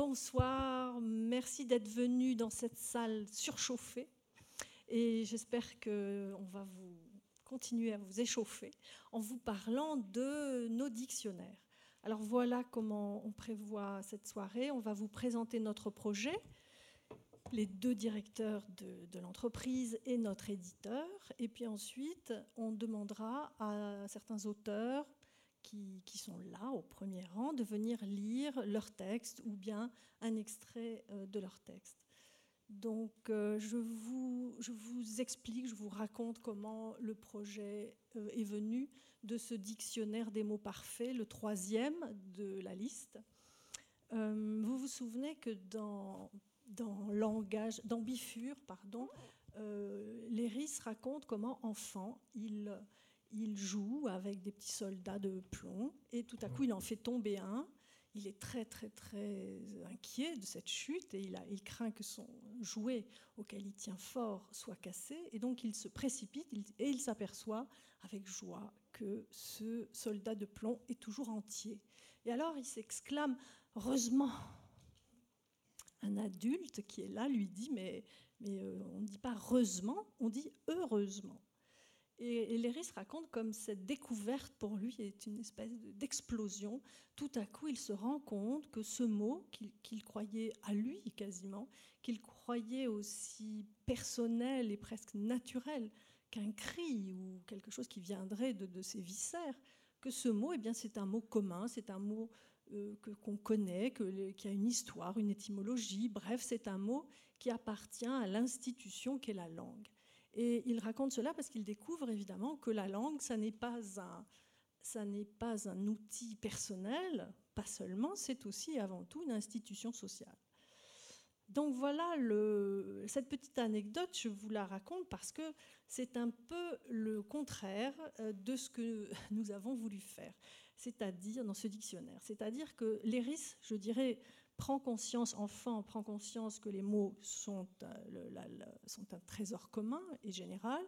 bonsoir, merci d'être venu dans cette salle surchauffée et j'espère qu'on va vous continuer à vous échauffer en vous parlant de nos dictionnaires. Alors voilà comment on prévoit cette soirée. On va vous présenter notre projet, les deux directeurs de, l'entreprise et notre éditeur. Et puis ensuite, on demandera à certains auteurs qui, sont là au premier rang de venir lire leur texte ou bien un extrait euh, de leur texte. Donc euh, je, vous, explique, je vous raconte comment le projet euh, est venu de ce dictionnaire des mots parfaits, le troisième de la liste. Vous vous souvenez que dans, dans langage, dans pardon, Léris raconte comment enfant il, il joue avec des petits soldats de plomb et tout à coup il en fait tomber un il est très très très inquiet de cette chute et il, craint que son jouet auquel il tient fort soit cassé et donc il se précipite et il s'aperçoit avec joie que ce soldat de plomb est toujours entier. Et alors il s'exclame heureusement. Un adulte qui est là lui dit mais, mais euh, on ne dit pas heureusement, on dit heureusement. Et, Léris raconte comme cette découverte pour lui est une espèce d'explosion. Tout à coup, il se rend compte que ce mot qu'il croyait à lui quasiment, qu'il croyait aussi personnel et presque naturel qu'un cri ou quelque chose qui viendrait de, ses viscères, que ce mot, eh bien, c'est un mot commun, c'est un mot euh, qu'on connaît, qui a une histoire, une étymologie. Bref, c'est un mot qui appartient à l'institution qu'est la langue. Et il raconte cela parce qu'il découvre évidemment que la langue, ça n'est pas un, ça n'est pas un outil personnel, pas seulement, c'est aussi avant tout une institution sociale. Donc voilà cette petite anecdote, je vous la raconte parce que c'est un peu le contraire euh, de ce que nous avons voulu faire, c'est-à-dire dans ce dictionnaire. C'est-à-dire que l'ERIS, je dirais, prend conscience, enfant prend conscience que les mots sont, un trésor commun et général.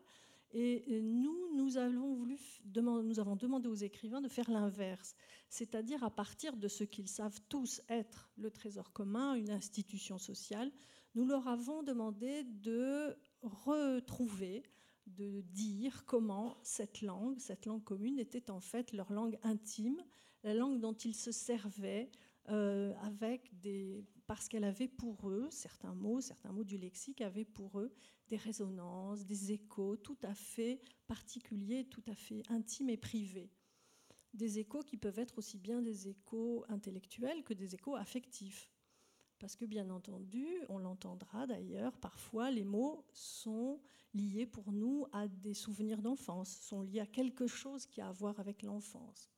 Et nous, nous avons, voulu, nous avons demandé aux écrivains de faire l'inverse, c'est-à-dire à partir de ce qu'ils savent tous être le trésor commun, une institution sociale, nous leur avons demandé de retrouver, de dire comment cette langue, cette langue commune, était en fait leur langue intime, la langue dont ils se servaient euh, avec des, parce qu'elle avait pour eux, certains mots, certains mots du lexique avaient pour eux des résonances, des échos tout à fait particuliers, tout à fait intimes et privés. Des échos qui peuvent être aussi bien des échos intellectuels que des échos affectifs. Parce que bien entendu, on l'entendra d'ailleurs, parfois les mots sont liés pour nous à des souvenirs d'enfance, sont liés à quelque chose qui a à voir avec l'enfance.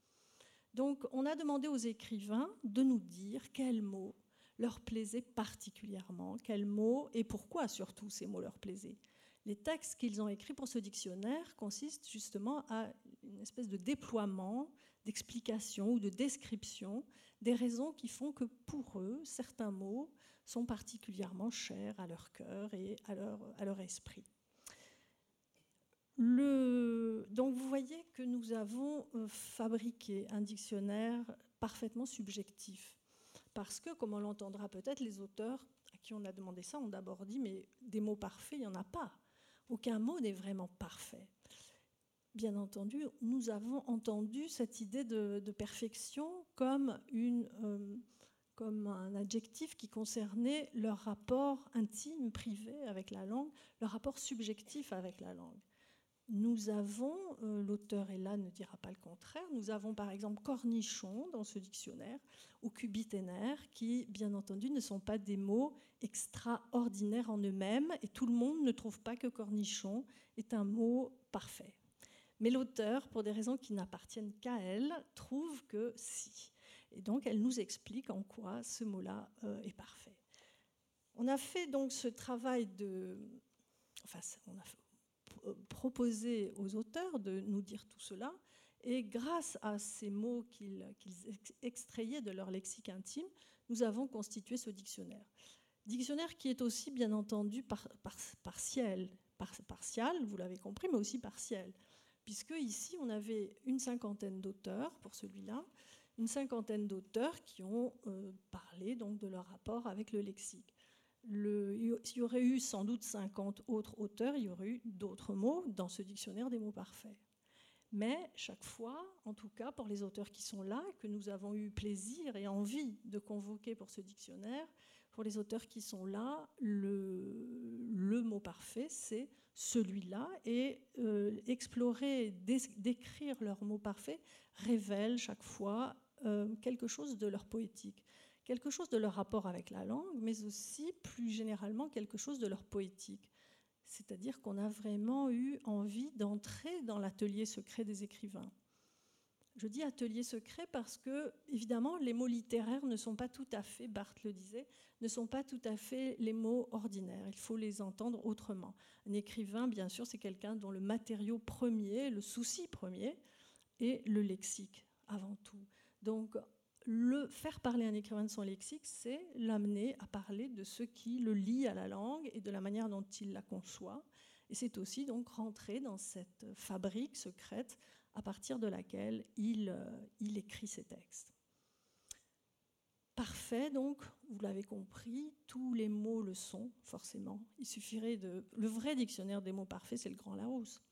Donc on a demandé aux écrivains de nous dire quels mots leur plaisaient particulièrement, quels mots et pourquoi surtout ces mots leur plaisaient. Les textes qu'ils ont écrits pour ce dictionnaire consistent justement à une espèce de déploiement, d'explication ou de description des raisons qui font que pour eux, certains mots sont particulièrement chers à leur cœur et à leur, à leur esprit. Donc vous voyez que nous avons euh, fabriqué un dictionnaire parfaitement subjectif. Parce que, comme on l'entendra peut-être, les auteurs à qui on a demandé ça ont d'abord dit, mais des mots parfaits, il n'y en a pas. Aucun mot n'est vraiment parfait. Bien entendu, nous avons entendu cette idée de, perfection comme, euh, comme un adjectif qui concernait leur rapport intime, privé avec la langue, leur rapport subjectif avec la langue nous avons, euh, l'auteur est là, ne dira pas le contraire, nous avons par exemple cornichon dans ce dictionnaire, ou cubiténaire, qui bien entendu ne sont pas des mots extraordinaires en eux-mêmes, et tout le monde ne trouve pas que cornichon est un mot parfait. Mais l'auteur, pour des raisons qui n'appartiennent qu'à elle, trouve que si. Et donc elle nous explique en quoi ce mot-là euh, est parfait. On a fait donc ce travail de... Enfin, on a fait proposer aux auteurs de nous dire tout cela. Et grâce à ces mots qu'ils extrayaient de leur lexique intime, nous avons constitué ce dictionnaire. Dictionnaire qui est aussi, bien entendu, partiel, vous l'avez compris, mais aussi partiel. Puisque ici, on avait une cinquantaine d'auteurs pour celui-là, une cinquantaine d'auteurs qui ont parlé donc de leur rapport avec le lexique. Il y aurait eu sans doute 50 autres auteurs, il y aurait eu d'autres mots dans ce dictionnaire des mots parfaits. Mais chaque fois, en tout cas pour les auteurs qui sont là, que nous avons eu plaisir et envie de convoquer pour ce dictionnaire, pour les auteurs qui sont là, le, mot parfait, c'est celui-là. Et euh, explorer, décrire leur mot parfait révèle chaque fois euh, quelque chose de leur poétique, quelque chose de leur rapport avec la langue, mais aussi plus généralement quelque chose de leur poétique. C'est-à-dire qu'on a vraiment eu envie d'entrer dans l'atelier secret des écrivains. Je dis atelier secret parce que, évidemment, les mots littéraires ne sont pas tout à fait, Barthes le disait, ne sont pas tout à fait les mots ordinaires. Il faut les entendre autrement. Un écrivain, bien sûr, c'est quelqu'un dont le matériau premier, le souci premier, est le lexique, avant tout. Donc, le faire parler un écrivain de son lexique, c'est l'amener à parler de ce qui le lie à la langue et de la manière dont il la conçoit. Et c'est aussi donc rentrer dans cette fabrique secrète à partir de laquelle il, euh, écrit ses textes. Parfait, donc, vous l'avez compris, tous les mots le sont, forcément. Il suffirait de. Le vrai dictionnaire des mots parfaits, c'est le Grand Larousse.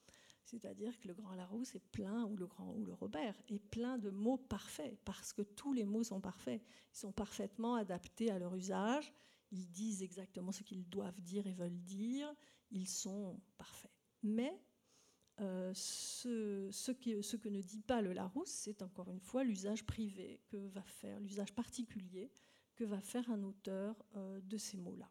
C'est-à-dire que le Grand Larousse est plein, ou le Grand ou le Robert, est plein de mots parfaits, parce que tous les mots sont parfaits. Ils sont parfaitement adaptés à leur usage. Ils disent exactement ce qu'ils doivent dire et veulent dire. Ils sont parfaits. Mais euh, ce, que ne dit pas le Larousse, c'est encore une fois l'usage privé que va faire, l'usage particulier que va faire un auteur euh, de ces mots-là.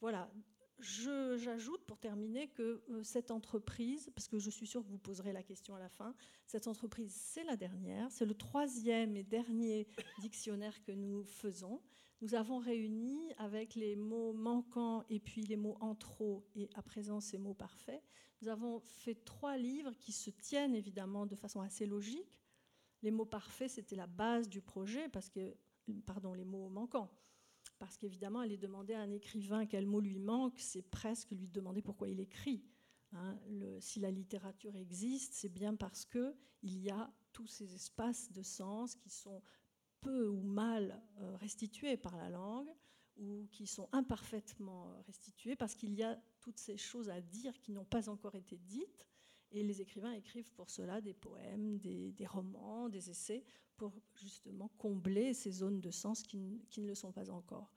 Voilà, J'ajoute pour terminer que euh, cette entreprise, parce que je suis sûre que vous poserez la question à la fin, cette entreprise, c'est la dernière, c'est le troisième et dernier dictionnaire que nous faisons. Nous avons réuni avec les mots manquants et puis les mots en trop et à présent ces mots parfaits. Nous avons fait trois livres qui se tiennent évidemment de façon assez logique. Les mots parfaits, c'était la base du projet, parce que, pardon, les mots manquants parce qu'évidemment, aller demander à un écrivain quel mot lui manque, c'est presque lui demander pourquoi il écrit. Hein. si la littérature existe, c'est bien parce qu'il y a tous ces espaces de sens qui sont peu ou mal euh, restitués par la langue ou qui sont imparfaitement restitués parce qu'il y a toutes ces choses à dire qui n'ont pas encore été dites. Et les écrivains écrivent pour cela des poèmes, des, romans, des essais, pour justement combler ces zones de sens qui, ne le sont pas encore.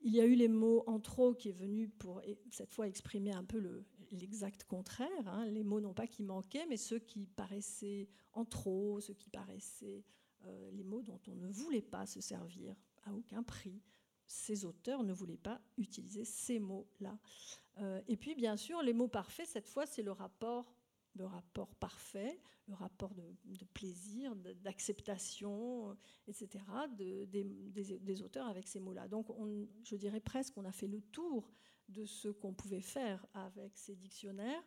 Il y a eu les mots en trop qui est venu pour cette fois exprimer un peu l'exact contraire. Hein. Les mots non pas qui manquaient, mais ceux qui paraissaient en trop, ceux qui paraissaient euh, les mots dont on ne voulait pas se servir à aucun prix. Ces auteurs ne voulaient pas utiliser ces mots-là. Euh, et puis, bien sûr, les mots parfaits, cette fois, c'est le rapport le rapport parfait, le rapport de, plaisir, d'acceptation, etc., des, auteurs avec ces mots-là. Donc, je dirais presque qu'on a fait le tour de ce qu'on pouvait faire avec ces dictionnaires.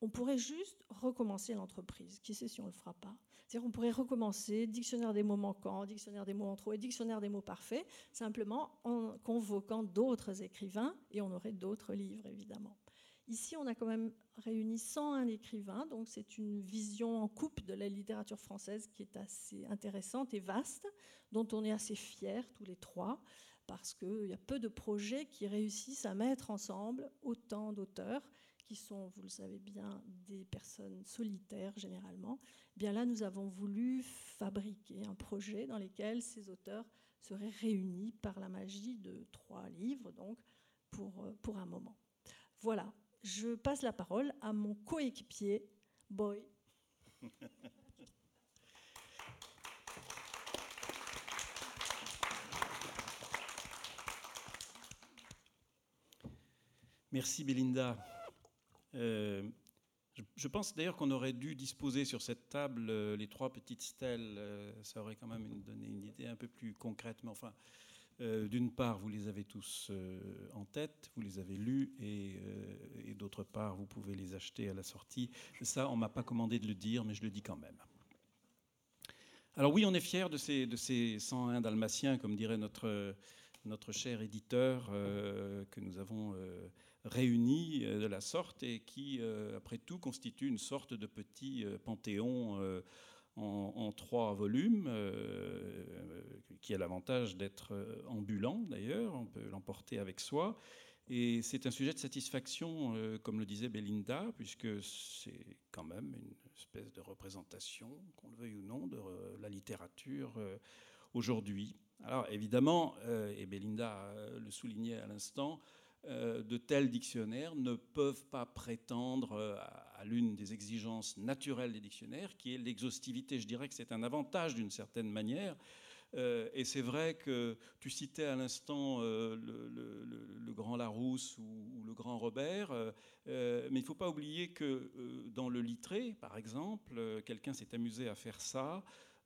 On pourrait juste recommencer l'entreprise. Qui sait si on ne le fera pas? C'est-à-dire qu'on pourrait recommencer dictionnaire des mots manquants, dictionnaire des mots en trop et dictionnaire des mots parfaits, simplement en convoquant d'autres écrivains, et on aurait d'autres livres, évidemment. Ici, on a quand même réuni 101 écrivains, donc c'est une vision en coupe de la littérature française qui est assez intéressante et vaste, dont on est assez fiers tous les trois, parce qu'il y a peu de projets qui réussissent à mettre ensemble autant d'auteurs qui sont, vous le savez bien, des personnes solitaires généralement. Eh bien là, nous avons voulu fabriquer un projet dans lequel ces auteurs seraient réunis par la magie de trois livres, donc pour, pour un moment. Voilà, je passe la parole à mon coéquipier, Boy. Merci Belinda. Euh, je, pense d'ailleurs qu'on aurait dû disposer sur cette table euh, les trois petites stèles. Euh, ça aurait quand même donné une idée un peu plus concrète. Mais enfin, euh, d'une part, vous les avez tous euh, en tête, vous les avez lus, euh, et, d'autre part, vous pouvez les acheter à la sortie. Ça, on m'a pas commandé de le dire, mais je le dis quand même. Alors oui, on est fiers de ces, de ces 101 dalmatiens, comme dirait notre, notre cher éditeur, que nous avons réunis de la sorte et qui, après tout, constitue une sorte de petit panthéon en, trois volumes, qui a l'avantage d'être ambulant d'ailleurs, on peut l'emporter avec soi. Et c'est un sujet de satisfaction, comme le disait Belinda, puisque c'est quand même une espèce de représentation, qu'on le veuille ou non, de la littérature aujourd'hui. Alors évidemment, et Belinda le soulignait à l'instant, euh, de tels dictionnaires ne peuvent pas prétendre euh, l'une des exigences naturelles des dictionnaires, qui est l'exhaustivité. Je dirais que c'est un avantage d'une certaine manière. Euh, et c'est vrai que tu citais à l'instant le, grand Larousse ou, le grand Robert, mais il ne faut pas oublier que dans le littré, par exemple, quelqu'un s'est amusé à faire ça.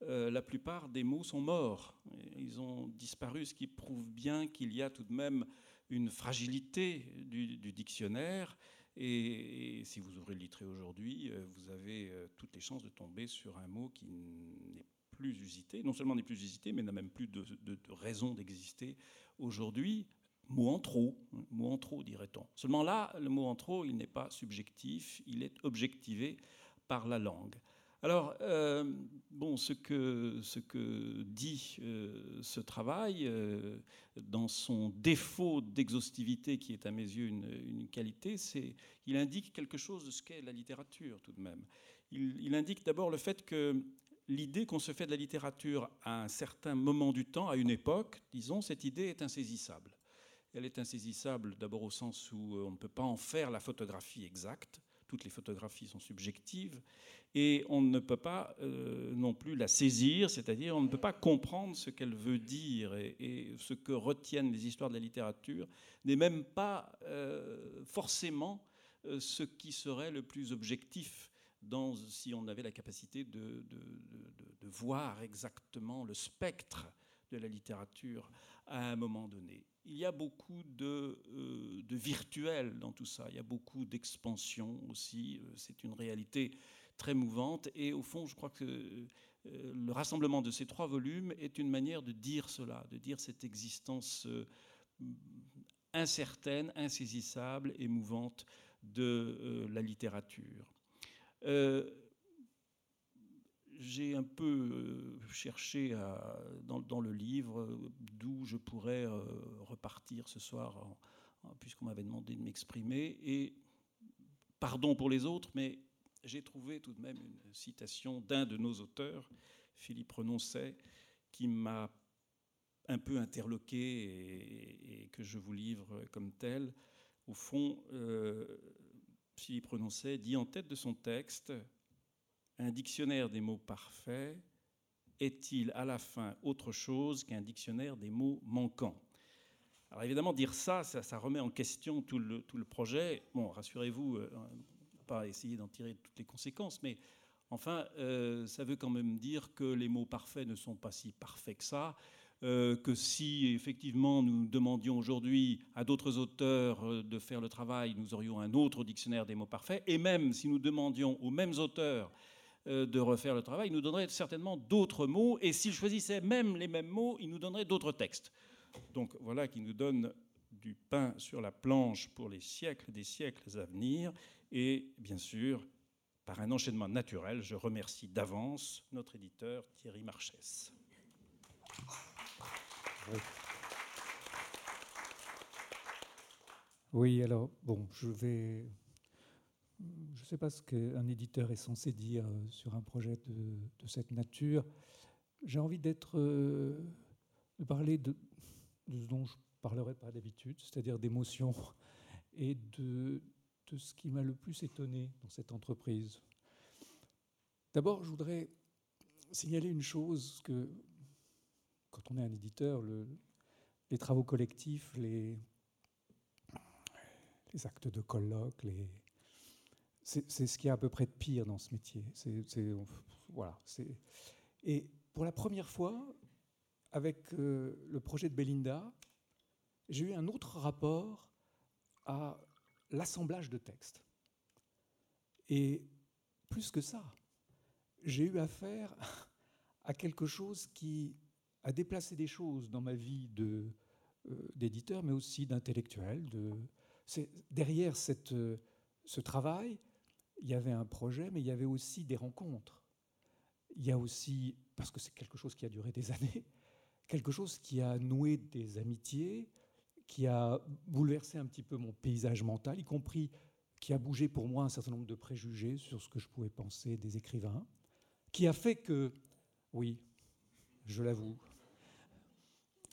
la plupart des mots sont morts. Ils ont disparu, ce qui prouve bien qu'il y a tout de même une fragilité du, dictionnaire. Et, si vous ouvrez le littré aujourd'hui, euh, vous avez euh, toutes les chances de tomber sur un mot qui n'est plus usité, non seulement n'est plus usité, mais n'a même plus de, raison d'exister aujourd'hui. Mot en trop, mot en trop, dirait-on. Seulement là, le mot en trop, il n'est pas subjectif, il est objectivé par la langue. Alors, euh, bon, ce que, dit euh, ce travail, euh, dans son défaut d'exhaustivité, qui est à mes yeux une, qualité, c'est qu'il indique quelque chose de ce qu'est la littérature tout de même. Il, il indique d'abord le fait que l'idée qu'on se fait de la littérature à un certain moment du temps, à une époque, disons, cette idée est insaisissable. Elle est insaisissable d'abord au sens où on ne peut pas en faire la photographie exacte toutes les photographies sont subjectives, et on ne peut pas euh, non plus la saisir, c'est-à-dire on ne peut pas comprendre ce qu'elle veut dire, et, ce que retiennent les histoires de la littérature n'est même pas euh, forcément euh, ce qui serait le plus objectif si on avait la capacité de voir exactement le spectre de la littérature à un moment donné il y a beaucoup de, euh, de, virtuel dans tout ça. Il y a beaucoup d'expansion aussi. Euh, c'est une réalité très mouvante. Et au fond, je crois que euh, le rassemblement de ces trois volumes est une manière de dire cela, de dire cette existence incertaine, insaisissable et mouvante de la littérature j'ai un peu euh, cherché dans, le livre d'où je pourrais euh, repartir ce soir, puisqu'on m'avait demandé de m'exprimer. Et pardon pour les autres, mais j'ai trouvé tout de même une citation d'un de nos auteurs, Philippe Renoncet, qui m'a un peu interloqué et, que je vous livre comme tel. Au fond, euh, Philippe Renoncet dit en tête de son texte un dictionnaire des mots parfaits est-il à la fin autre chose qu'un dictionnaire des mots manquants? Alors évidemment, dire ça, ça, remet en question tout le, projet. Bon, rassurez-vous, euh, pas essayer d'en tirer toutes les conséquences, mais enfin, euh, ça veut quand même dire que les mots parfaits ne sont pas si parfaits que ça. Euh, que si effectivement nous demandions aujourd'hui à d'autres auteurs de faire le travail, nous aurions un autre dictionnaire des mots parfaits. Et même si nous demandions aux mêmes auteurs euh, de refaire le travail, il nous donnerait certainement d'autres mots, et s'il choisissait même les mêmes mots, il nous donnerait d'autres textes. Donc voilà qui nous donne du pain sur la planche pour les siècles des siècles à venir, et bien sûr, par un enchaînement naturel, je remercie d'avance notre éditeur Thierry Marchès. Oui, alors, bon, je vais je ne sais pas ce qu'un éditeur est censé dire euh, sur un projet de, cette nature. J'ai envie d'être, euh, de parler de, ce dont je ne parlerai pas d'habitude, c'est-à-dire d'émotions et de, ce qui m'a le plus étonné dans cette entreprise. D'abord, je voudrais signaler une chose que quand on est un éditeur, le, les travaux collectifs, les, les actes de colloque, les, c'est ce qui y a à peu près de pire dans ce métier. voilà, et pour la première fois, avec euh, le projet de Belinda, j'ai eu un autre rapport à l'assemblage de textes. Et plus que ça, j'ai eu affaire à quelque chose qui a déplacé des choses dans ma vie euh, d'éditeur, mais aussi d'intellectuel. De, derrière cette, ce travail, il y avait un projet, mais il y avait aussi des rencontres. il y a aussi, parce que c'est quelque chose qui a duré des années, quelque chose qui a noué des amitiés, qui a bouleversé un petit peu mon paysage mental, y compris qui a bougé pour moi un certain nombre de préjugés sur ce que je pouvais penser des écrivains, qui a fait que, oui, je l'avoue,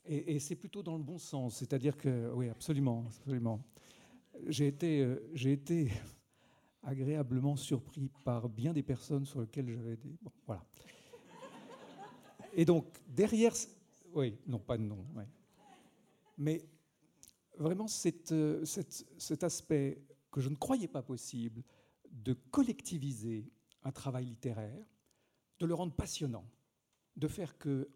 et, c'est plutôt dans le bon sens, c'est-à-dire que, oui, absolument, absolument. J'ai été, euh, j'ai été agréablement surpris par bien des personnes sur lesquelles j'avais des. Bon, voilà. Et donc, derrière. Oui, non, pas de nom. Mais vraiment, euh, cet aspect que je ne croyais pas possible de collectiviser un travail littéraire, de le rendre passionnant, de faire que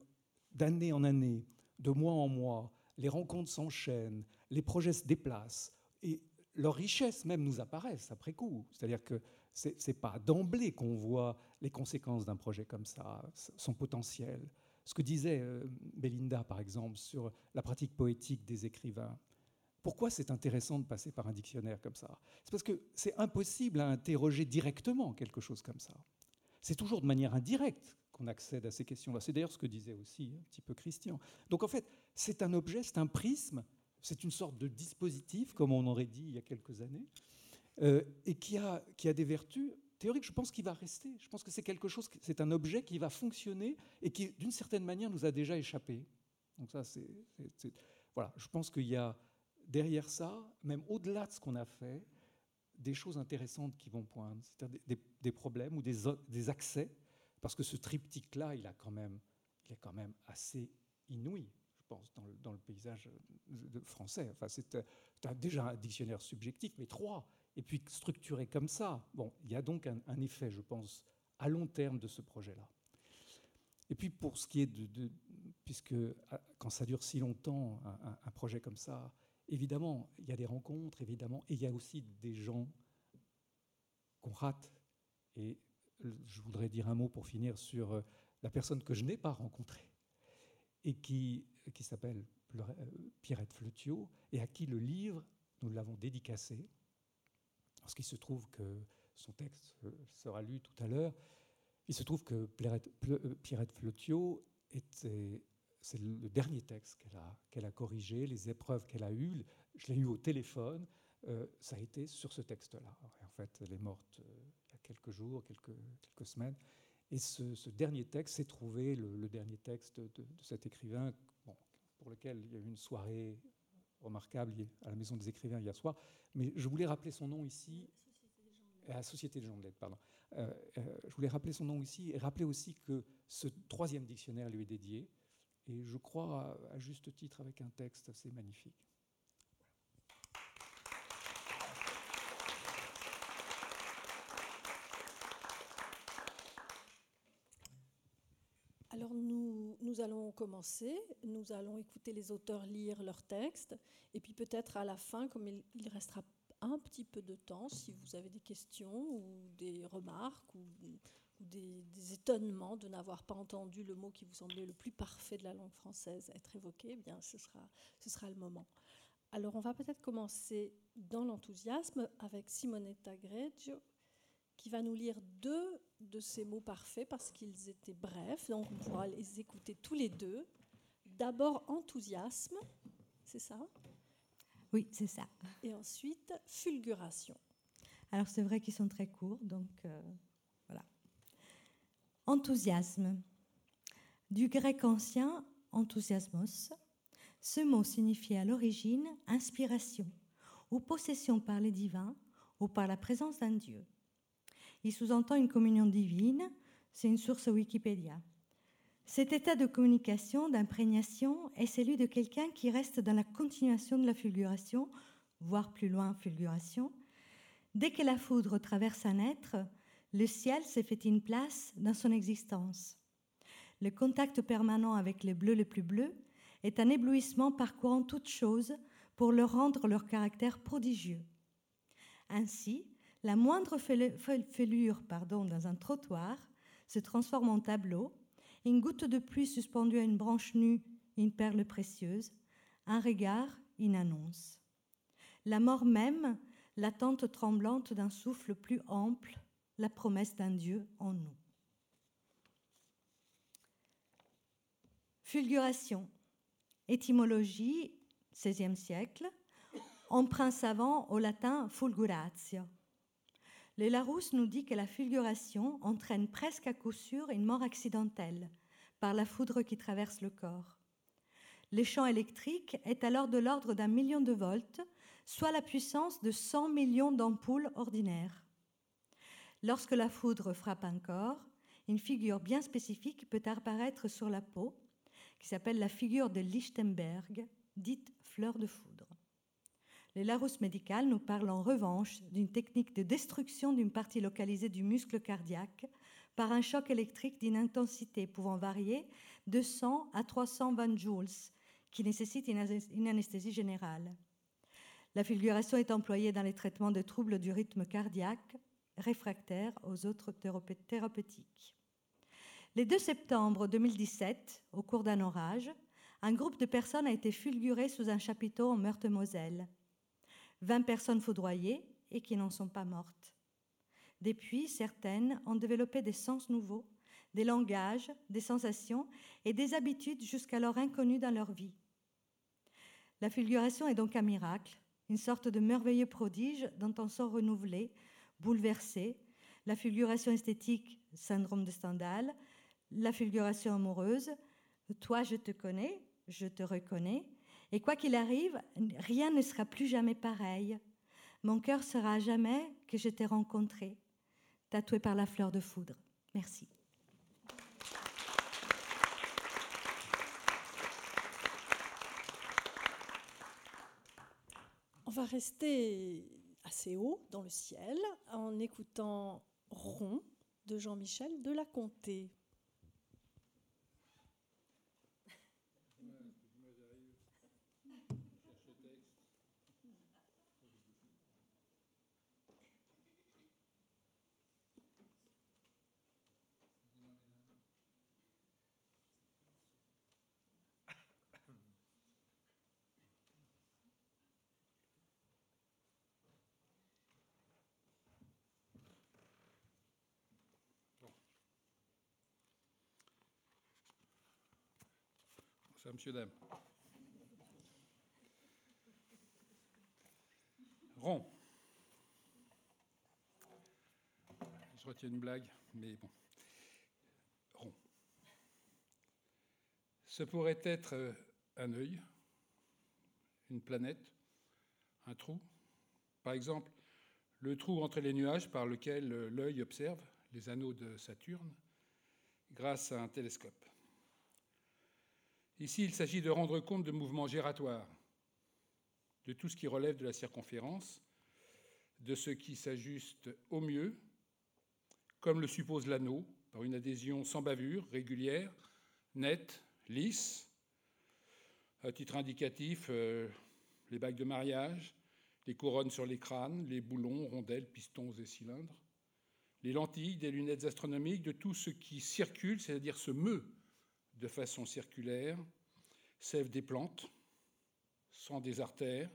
d'année en année, de mois en mois, les rencontres s'enchaînent, les projets se déplacent, et leur richesse même nous apparaissent après coup. C'est-à-dire que ce n'est pas d'emblée qu'on voit les conséquences d'un projet comme ça, son potentiel. Ce que disait euh, Belinda, par exemple, sur la pratique poétique des écrivains. Pourquoi c'est intéressant de passer par un dictionnaire comme ça? C'est parce que c'est impossible à interroger directement quelque chose comme ça. C'est toujours de manière indirecte qu'on accède à ces questions-là. C'est d'ailleurs ce que disait aussi un petit peu Christian. Donc en fait, c'est un objet, c'est un prisme, c'est une sorte de dispositif, comme on aurait dit il y a quelques années, euh, et qui a, qui a des vertus théoriques. Je pense qu'il va rester. Je pense que c'est quelque chose, c'est un objet qui va fonctionner et qui, d'une certaine manière, nous a déjà échappé. Donc ça, c'est, voilà. Je pense qu'il y a derrière ça, même au-delà de ce qu'on a fait, des choses intéressantes qui vont poindre, c'est-à-dire des, problèmes ou des, accès, parce que ce triptyque-là, il, a quand même, il est quand même assez inouï, dans le, paysage français. Enfin, c'est déjà un dictionnaire subjectif, mais trois, et puis structuré comme ça. Bon, il y a donc un, effet, je pense, à long terme de ce projet-là. Et puis pour ce qui est de, puisque quand ça dure si longtemps, un projet comme ça, Évidemment, il y a des rencontres, évidemment, et il y a aussi des gens qu'on rate. Et je voudrais dire un mot pour finir sur euh, la personne que je n'ai pas rencontrée et qui, qui s'appelle euh, Pierrette Fleutiot et à qui le livre, nous l'avons dédicacé, parce qu'il se trouve que son texte euh, sera lu tout à l'heure. Il se trouve que Pierrette Fleutiot était c'est le dernier texte qu'elle a, qu'elle a corrigé, les épreuves qu'elle a eues. Je l'ai eu au téléphone. Euh, ça a été sur ce texte-là. En fait, elle est morte euh, il y a quelques jours, quelques semaines. Et ce, dernier texte s'est trouvé, le, dernier texte de, cet écrivain, pour lequel il y a eu une soirée remarquable à la Maison des écrivains hier soir. Mais je voulais rappeler son nom ici. À la Société des gens de lettres, pardon. Euh, je voulais rappeler son nom ici et rappeler aussi que ce troisième dictionnaire lui est dédié et je crois à, juste titre avec un texte assez magnifique. Alors nous, allons commencer, nous allons écouter les auteurs lire leurs textes, et puis peut-être à la fin, comme il, il, restera un petit peu de temps, si vous avez des questions ou des remarques ou des, étonnements de n'avoir pas entendu le mot qui vous semblait le plus parfait de la langue française être évoqué, eh bien ce sera, ce sera le moment. Alors on va peut-être commencer dans l'enthousiasme avec Simonetta Greggio qui va nous lire deux de ces mots parfaits parce qu'ils étaient brefs, donc on pourra les écouter tous les deux. D'abord enthousiasme, c'est ça? Oui, c'est ça. Et ensuite fulguration. Alors c'est vrai qu'ils sont très courts, donc euh, Enthousiasme. Du grec ancien enthousiasmos, ce mot signifiait à l'origine inspiration ou possession par les divins ou par la présence d'un Dieu. Il sous-entend une communion divine, c'est une source Wikipédia. Cet état de communication, d'imprégnation, est celui de quelqu'un qui reste dans la continuation de la fulguration, voire plus loin fulguration. Dès que la foudre traverse un être, le ciel s'est fait une place dans son existence. Le contact permanent avec le bleu le plus bleu est un éblouissement parcourant toutes choses pour leur rendre leur caractère prodigieux. Ainsi, la moindre fêlure pardon, dans un trottoir se transforme en tableau, une goutte de pluie suspendue à une branche nue, une perle précieuse, un regard, une annonce. La mort même, l'attente tremblante d'un souffle plus ample, la promesse d'un Dieu en nous. Fulguration. Étymologie, XVIe siècle. Emprunt savant au latin fulguratio. Le Larousse nous dit que la fulguration entraîne presque à coup sûr une mort accidentelle par la foudre qui traverse le corps. Le champ électrique est alors de l'ordre d'un million de volts, soit la puissance de 100 millions d'ampoules ordinaires. Lorsque la foudre frappe un corps, une figure bien spécifique peut apparaître sur la peau, qui s'appelle la figure de Lichtenberg, dite fleur de foudre. Le Larousse médical nous parle en revanche d'une technique de destruction d'une partie localisée du muscle cardiaque par un choc électrique d'une intensité pouvant varier de 100 à 320 joules, qui nécessite une anesthésie générale. La fulguration est employée dans les traitements de troubles du rythme cardiaque réfractaires aux autres thérapeutiques. Le 2 septembre 2017, au cours d'un orage, un groupe de personnes a été fulguré sous un chapiteau en Meurthe-Moselle. 20 personnes foudroyées et qui n'en sont pas mortes. Depuis, certaines ont développé des sens nouveaux, des langages, des sensations et des habitudes jusqu'alors inconnues dans leur vie. La fulguration est donc un miracle, une sorte de merveilleux prodige dont on sort renouvelé, bouleversé. La fulguration esthétique, syndrome de Stendhal, la fulguration amoureuse, toi je te connais, je te reconnais, et quoi qu'il arrive, rien ne sera plus jamais pareil. Mon cœur sera à jamais que je t'ai rencontré, tatoué par la fleur de foudre. Merci. On va rester assez haut dans le ciel en écoutant Rond de Jean-Michel de la Comté. Monsieur, dame. Rond. Je retiens une blague, mais bon. Rond. Ce pourrait être euh, un œil, une planète, un trou. Par exemple, le trou entre les nuages par lequel euh, l'œil observe les anneaux de Saturne grâce à un télescope. Ici, il s'agit de rendre compte de mouvements gératoires, de tout ce qui relève de la circonférence, de ce qui s'ajuste au mieux, comme le suppose l'anneau, par une adhésion sans bavure, régulière, nette, lisse. À titre indicatif, euh, les bagues de mariage, les couronnes sur les crânes, les boulons, rondelles, pistons et cylindres, les lentilles, des lunettes astronomiques, de tout ce qui circule, c'est-à-dire se meut de façon circulaire, sève des plantes, sang des artères,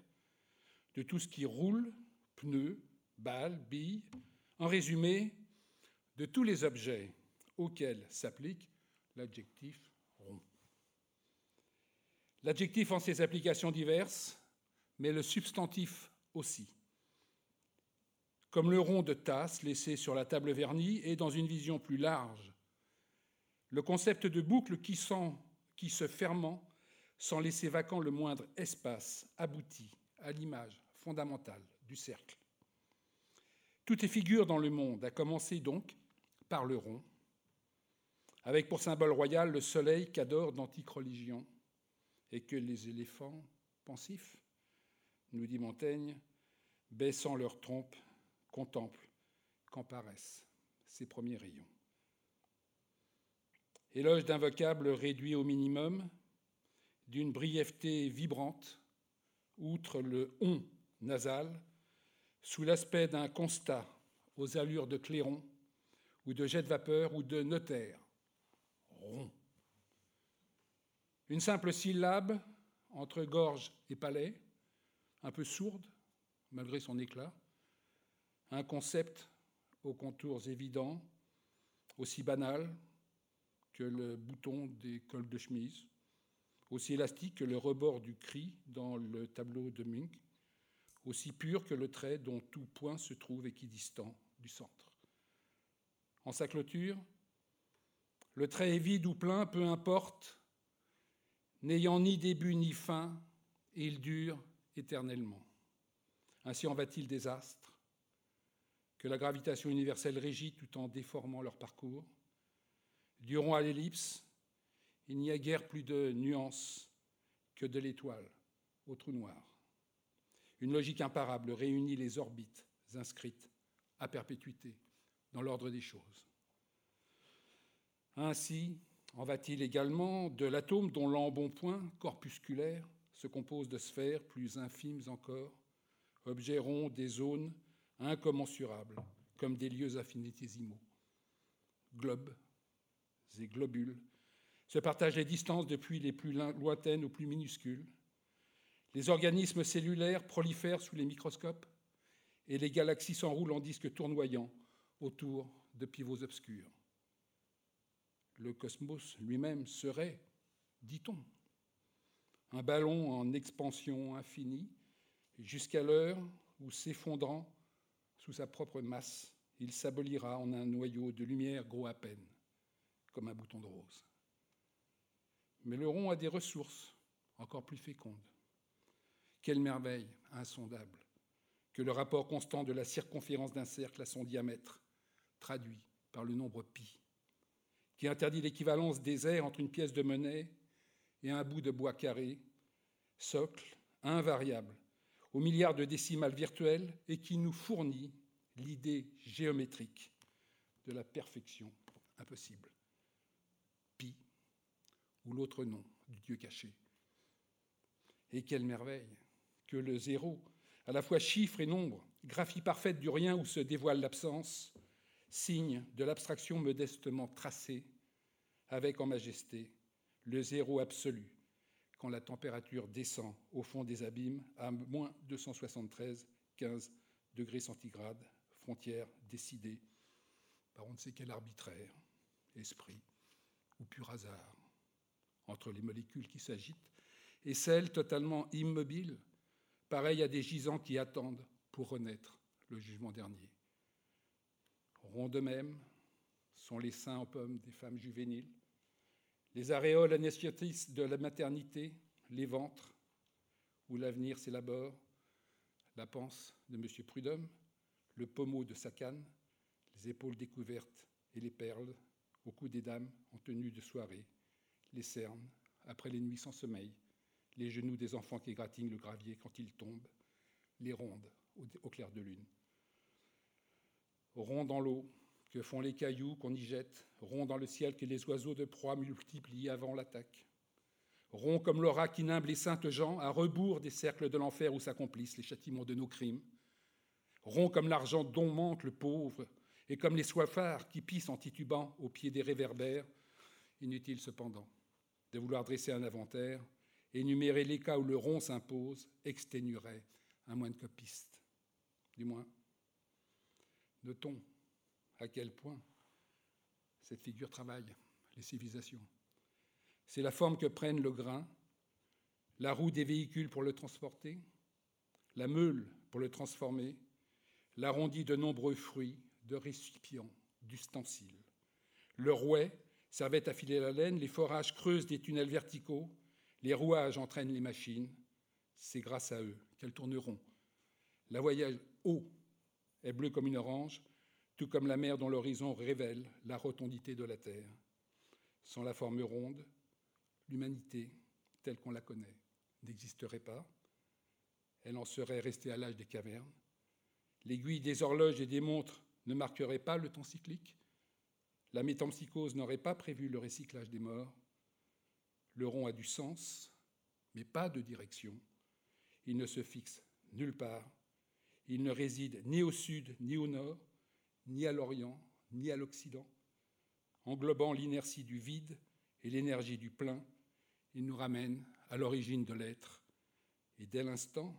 de tout ce qui roule, pneus, balles, billes, en résumé, de tous les objets auxquels s'applique l'adjectif rond. L'adjectif en ses applications diverses, mais le substantif aussi. Comme le rond de tasse laissé sur la table vernie et dans une vision plus large le concept de boucle qui, qui se fermant sans laisser vacant le moindre espace abouti à l'image fondamentale du cercle. Tout est figure dans le monde, à commencer donc par le rond, avec pour symbole royal le soleil qu'adorent d'antiques religions et que les éléphants pensifs, nous dit Montaigne, baissant leurs trompes, contemplent quand paraissent ses premiers rayons. Éloge d'un vocable réduit au minimum, d'une brièveté vibrante, outre le on nasal, sous l'aspect d'un constat aux allures de clairon ou de jet de vapeur ou de notaire. Rond. Une simple syllabe entre gorge et palais, un peu sourde malgré son éclat, un concept aux contours évidents, aussi banal que le bouton des cols de chemise, aussi élastique que le rebord du cri dans le tableau de Munch, aussi pur que le trait dont tout point se trouve équidistant du centre. En sa clôture, le trait est vide ou plein, peu importe, n'ayant ni début ni fin, et il dure éternellement. Ainsi en va-t-il des astres, que la gravitation universelle régit tout en déformant leur parcours. Durant à l'ellipse, il n'y a guère plus de nuances que de l'étoile au trou noir. Une logique imparable réunit les orbites inscrites à perpétuité dans l'ordre des choses. Ainsi en va-t-il également de l'atome dont l'embonpoint corpusculaire se compose de sphères plus infimes encore, objets ronds des zones incommensurables, comme des lieux infinitésimaux. Globes et globules se partagent les distances depuis les plus lointaines aux plus minuscules. Les organismes cellulaires prolifèrent sous les microscopes et les galaxies s'enroulent en disques tournoyants autour de pivots obscurs. Le cosmos lui-même serait, dit-on, un ballon en expansion infinie, jusqu'à l'heure où, s'effondrant sous sa propre masse, il s'abolira en un noyau de lumière gros à peine, comme un bouton de rose. Mais le rond a des ressources encore plus fécondes. Quelle merveille insondable que le rapport constant de la circonférence d'un cercle à son diamètre, traduit par le nombre pi, qui interdit l'équivalence des airs entre une pièce de monnaie et un bout de bois carré, socle invariable, aux milliards de décimales virtuelles et qui nous fournit l'idée géométrique de la perfection impossible. Ou l'autre nom du Dieu caché. Et quelle merveille que le zéro, à la fois chiffre et nombre, graphie parfaite du rien où se dévoile l'absence, signe de l'abstraction modestement tracée, avec en majesté le zéro absolu, quand la température descend au fond des abîmes à moins 273,15 degrés centigrades, frontière décidée par on ne sait quel arbitraire, esprit ou pur hasard, entre les molécules qui s'agitent et celles totalement immobiles, pareilles à des gisants qui attendent pour renaître le jugement dernier. Ronds de même sont les seins en pommes des femmes juvéniles, les aréoles anesthétistes de la maternité, les ventres, où l'avenir s'élabore, la panse de M. Prudhomme, le pommeau de sa canne, les épaules découvertes et les perles au cou des dames en tenue de soirée, les cernes après les nuits sans sommeil, les genoux des enfants qui gratignent le gravier quand il tombe, les rondes au clair de lune. Ronds dans l'eau, que font les cailloux qu'on y jette, ronds dans le ciel que les oiseaux de proie multiplient avant l'attaque, ronds comme l'aura qui nimble les saintes gens à rebours des cercles de l'enfer où s'accomplissent les châtiments de nos crimes, ronds comme l'argent dont manque le pauvre, et comme les soifards qui pissent en titubant au pied des réverbères, inutile cependant de vouloir dresser un inventaire, énumérer les cas où le rond s'impose, exténuerait un moine copiste. Du moins, notons à quel point cette figure travaille les civilisations. C'est la forme que prennent le grain, la roue des véhicules pour le transporter, la meule pour le transformer, l'arrondi de nombreux fruits, de récipients, d'ustensiles. Le rouet servait à filer la laine, les forages creusent des tunnels verticaux, les rouages entraînent les machines. C'est grâce à eux qu'elles tourneront. La voyelle haut est bleue comme une orange, tout comme la mer dont l'horizon révèle la rotondité de la Terre. Sans la forme ronde, l'humanité, telle qu'on la connaît, n'existerait pas. Elle en serait restée à l'âge des cavernes. L'aiguille des horloges et des montres ne marquerait pas le temps cyclique. La métampsychose n'aurait pas prévu le recyclage des morts. Le rond a du sens, mais pas de direction. Il ne se fixe nulle part. Il ne réside ni au sud ni au nord ni à l'Orient, ni à l'Occident. Englobant l'inertie du vide et l'énergie du plein, il nous ramène à l'origine de l'être. Et dès l'instant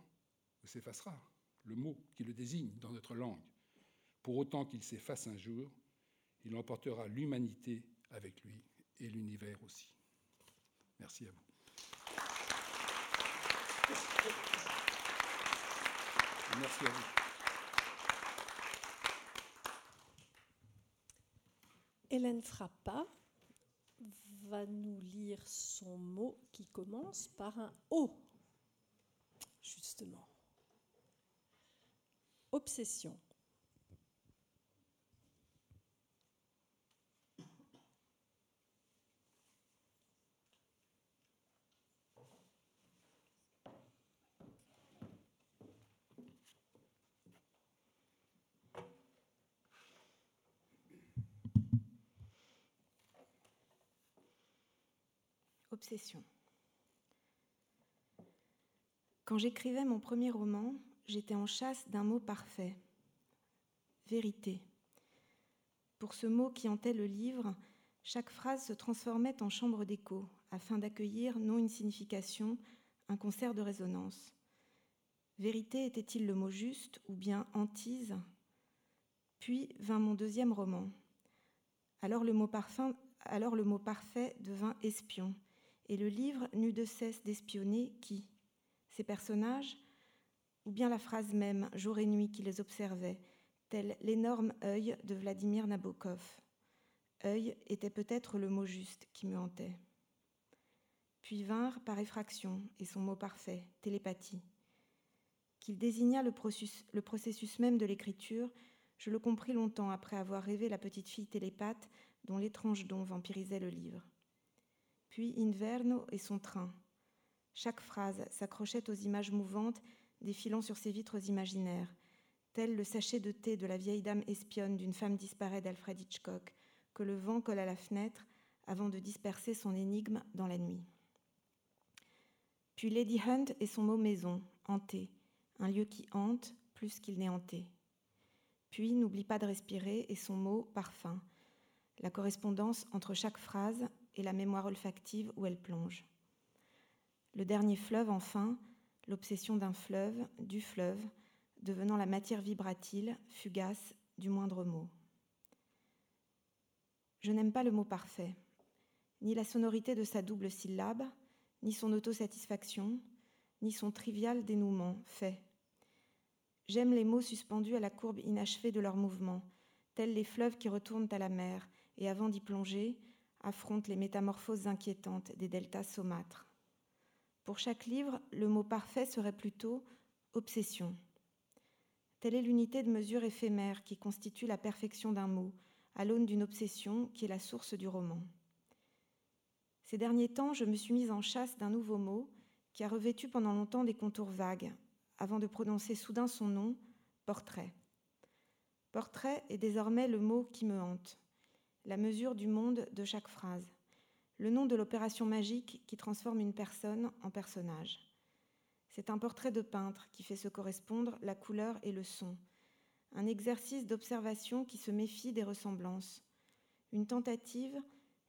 où s'effacera le mot qui le désigne dans notre langue, pour autant qu'il s'efface un jour, il emportera l'humanité avec lui et l'univers aussi. Merci à vous. Merci à vous. Hélène Frappa va nous lire son mot qui commence par un O, justement. Obsession. Quand j'écrivais mon premier roman, j'étais en chasse d'un mot parfait. Vérité. Pour ce mot qui hantait le livre, chaque phrase se transformait en chambre d'écho afin d'accueillir non une signification, un concert de résonance. Vérité était-il le mot juste ou bien hantise? Puis vint mon deuxième roman. Alors le mot parfait devint espion, et le livre n'eut de cesse d'espionner qui Ses personnages Ou bien la phrase même, jour et nuit, qui les observait, tel l'énorme œil de Vladimir Nabokov. Œil était peut-être le mot juste qui me hantait. Puis vinrent par effraction, et son mot parfait, télépathie. Qu'il désigna le processus, le processus même de l'écriture, je le compris longtemps après avoir rêvé la petite fille télépathe dont l'étrange don vampirisait le livre puis Inverno et son train. Chaque phrase s'accrochait aux images mouvantes défilant sur ses vitres imaginaires, tel le sachet de thé de la vieille dame espionne d'une femme disparue d'Alfred Hitchcock, que le vent colle à la fenêtre avant de disperser son énigme dans la nuit. Puis Lady Hunt et son mot maison, hanté, un lieu qui hante plus qu'il n'est hanté. Puis N'oublie pas de respirer et son mot parfum, la correspondance entre chaque phrase et la mémoire olfactive où elle plonge. Le dernier fleuve, enfin, l'obsession d'un fleuve, du fleuve, devenant la matière vibratile, fugace du moindre mot. Je n'aime pas le mot parfait, ni la sonorité de sa double syllabe, ni son autosatisfaction, ni son trivial dénouement fait. J'aime les mots suspendus à la courbe inachevée de leur mouvement, tels les fleuves qui retournent à la mer, et avant d'y plonger, affrontent les métamorphoses inquiétantes des deltas saumâtres. Pour chaque livre, le mot parfait serait plutôt obsession. Telle est l'unité de mesure éphémère qui constitue la perfection d'un mot, à l'aune d'une obsession qui est la source du roman. Ces derniers temps, je me suis mise en chasse d'un nouveau mot qui a revêtu pendant longtemps des contours vagues, avant de prononcer soudain son nom, portrait. Portrait est désormais le mot qui me hante la mesure du monde de chaque phrase, le nom de l'opération magique qui transforme une personne en personnage. C'est un portrait de peintre qui fait se correspondre la couleur et le son, un exercice d'observation qui se méfie des ressemblances, une tentative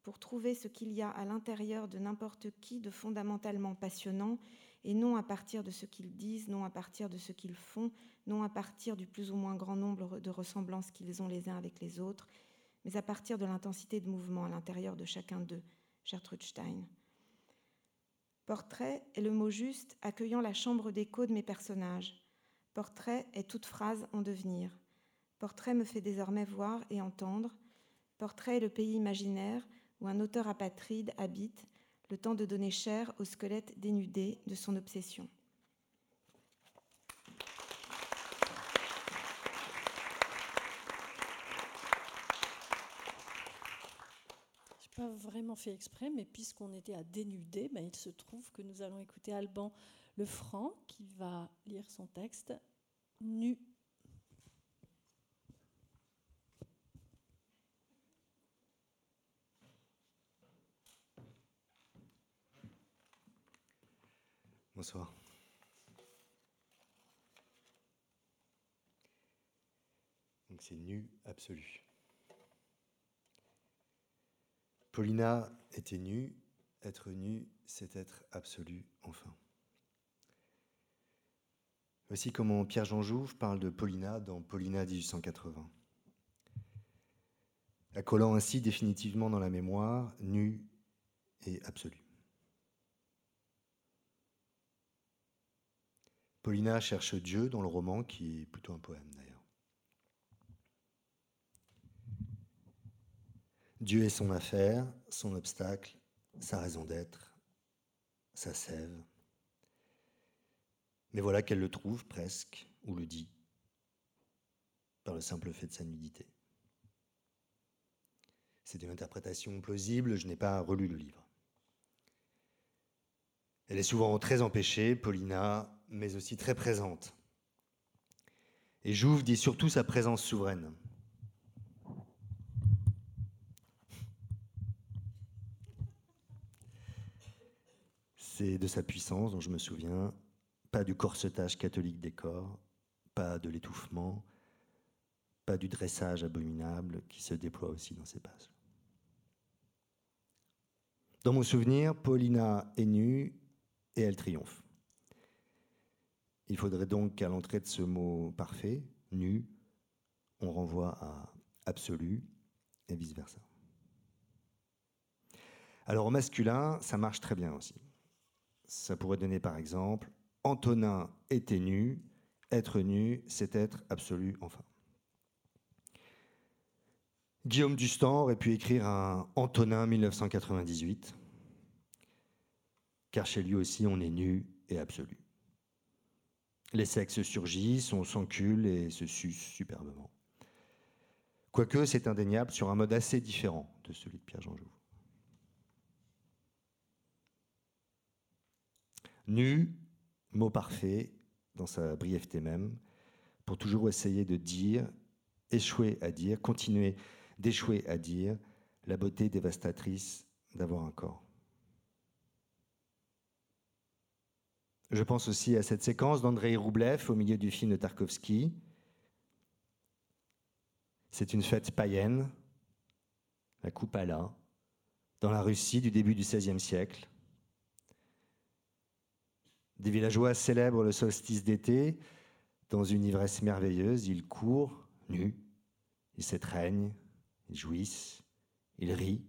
pour trouver ce qu'il y a à l'intérieur de n'importe qui de fondamentalement passionnant, et non à partir de ce qu'ils disent, non à partir de ce qu'ils font, non à partir du plus ou moins grand nombre de ressemblances qu'ils ont les uns avec les autres, mais à partir de l'intensité de mouvement à l'intérieur de chacun d'eux, Gertrude Stein. Portrait est le mot juste accueillant la chambre d'écho de mes personnages. Portrait est toute phrase en devenir. Portrait me fait désormais voir et entendre. Portrait est le pays imaginaire où un auteur apatride habite, le temps de donner chair au squelette dénudé de son obsession. Pas vraiment fait exprès, mais puisqu'on était à dénuder, ben, il se trouve que nous allons écouter Alban Lefranc qui va lire son texte nu. Bonsoir. Donc c'est nu absolu. Paulina était nue, être nue, c'est être absolu enfin. Voici comment Pierre-Jean Jouve parle de Paulina dans Paulina 1880. Accolant ainsi définitivement dans la mémoire, nue et absolue. Paulina cherche Dieu dans le roman, qui est plutôt un poème d'ailleurs. Dieu est son affaire, son obstacle, sa raison d'être, sa sève. Mais voilà qu'elle le trouve presque, ou le dit, par le simple fait de sa nudité. C'est une interprétation plausible, je n'ai pas relu le livre. Elle est souvent très empêchée, Paulina, mais aussi très présente. Et Jouve dit surtout sa présence souveraine. C'est de sa puissance dont je me souviens, pas du corsetage catholique des corps, pas de l'étouffement, pas du dressage abominable qui se déploie aussi dans ces pages. Dans mon souvenir, Paulina est nue et elle triomphe. Il faudrait donc qu'à l'entrée de ce mot parfait, nu, on renvoie à absolu et vice-versa. Alors au masculin, ça marche très bien aussi. Ça pourrait donner par exemple Antonin était nu, être nu, c'est être absolu enfin. Guillaume Dustan aurait pu écrire un Antonin 1998, car chez lui aussi on est nu et absolu. Les sexes surgissent, on s'encule et se suce superbement. Quoique c'est indéniable sur un mode assez différent de celui de Pierre-Jean Jouve. Nu, mot parfait, dans sa brièveté même, pour toujours essayer de dire, échouer à dire, continuer d'échouer à dire la beauté dévastatrice d'avoir un corps. Je pense aussi à cette séquence d'Andrei Roublev au milieu du film de Tarkovsky. C'est une fête païenne, la Koupala, dans la Russie du début du XVIe siècle. Des villageois célèbrent le solstice d'été dans une ivresse merveilleuse. Ils courent, nus, ils s'étreignent, ils jouissent, ils rient.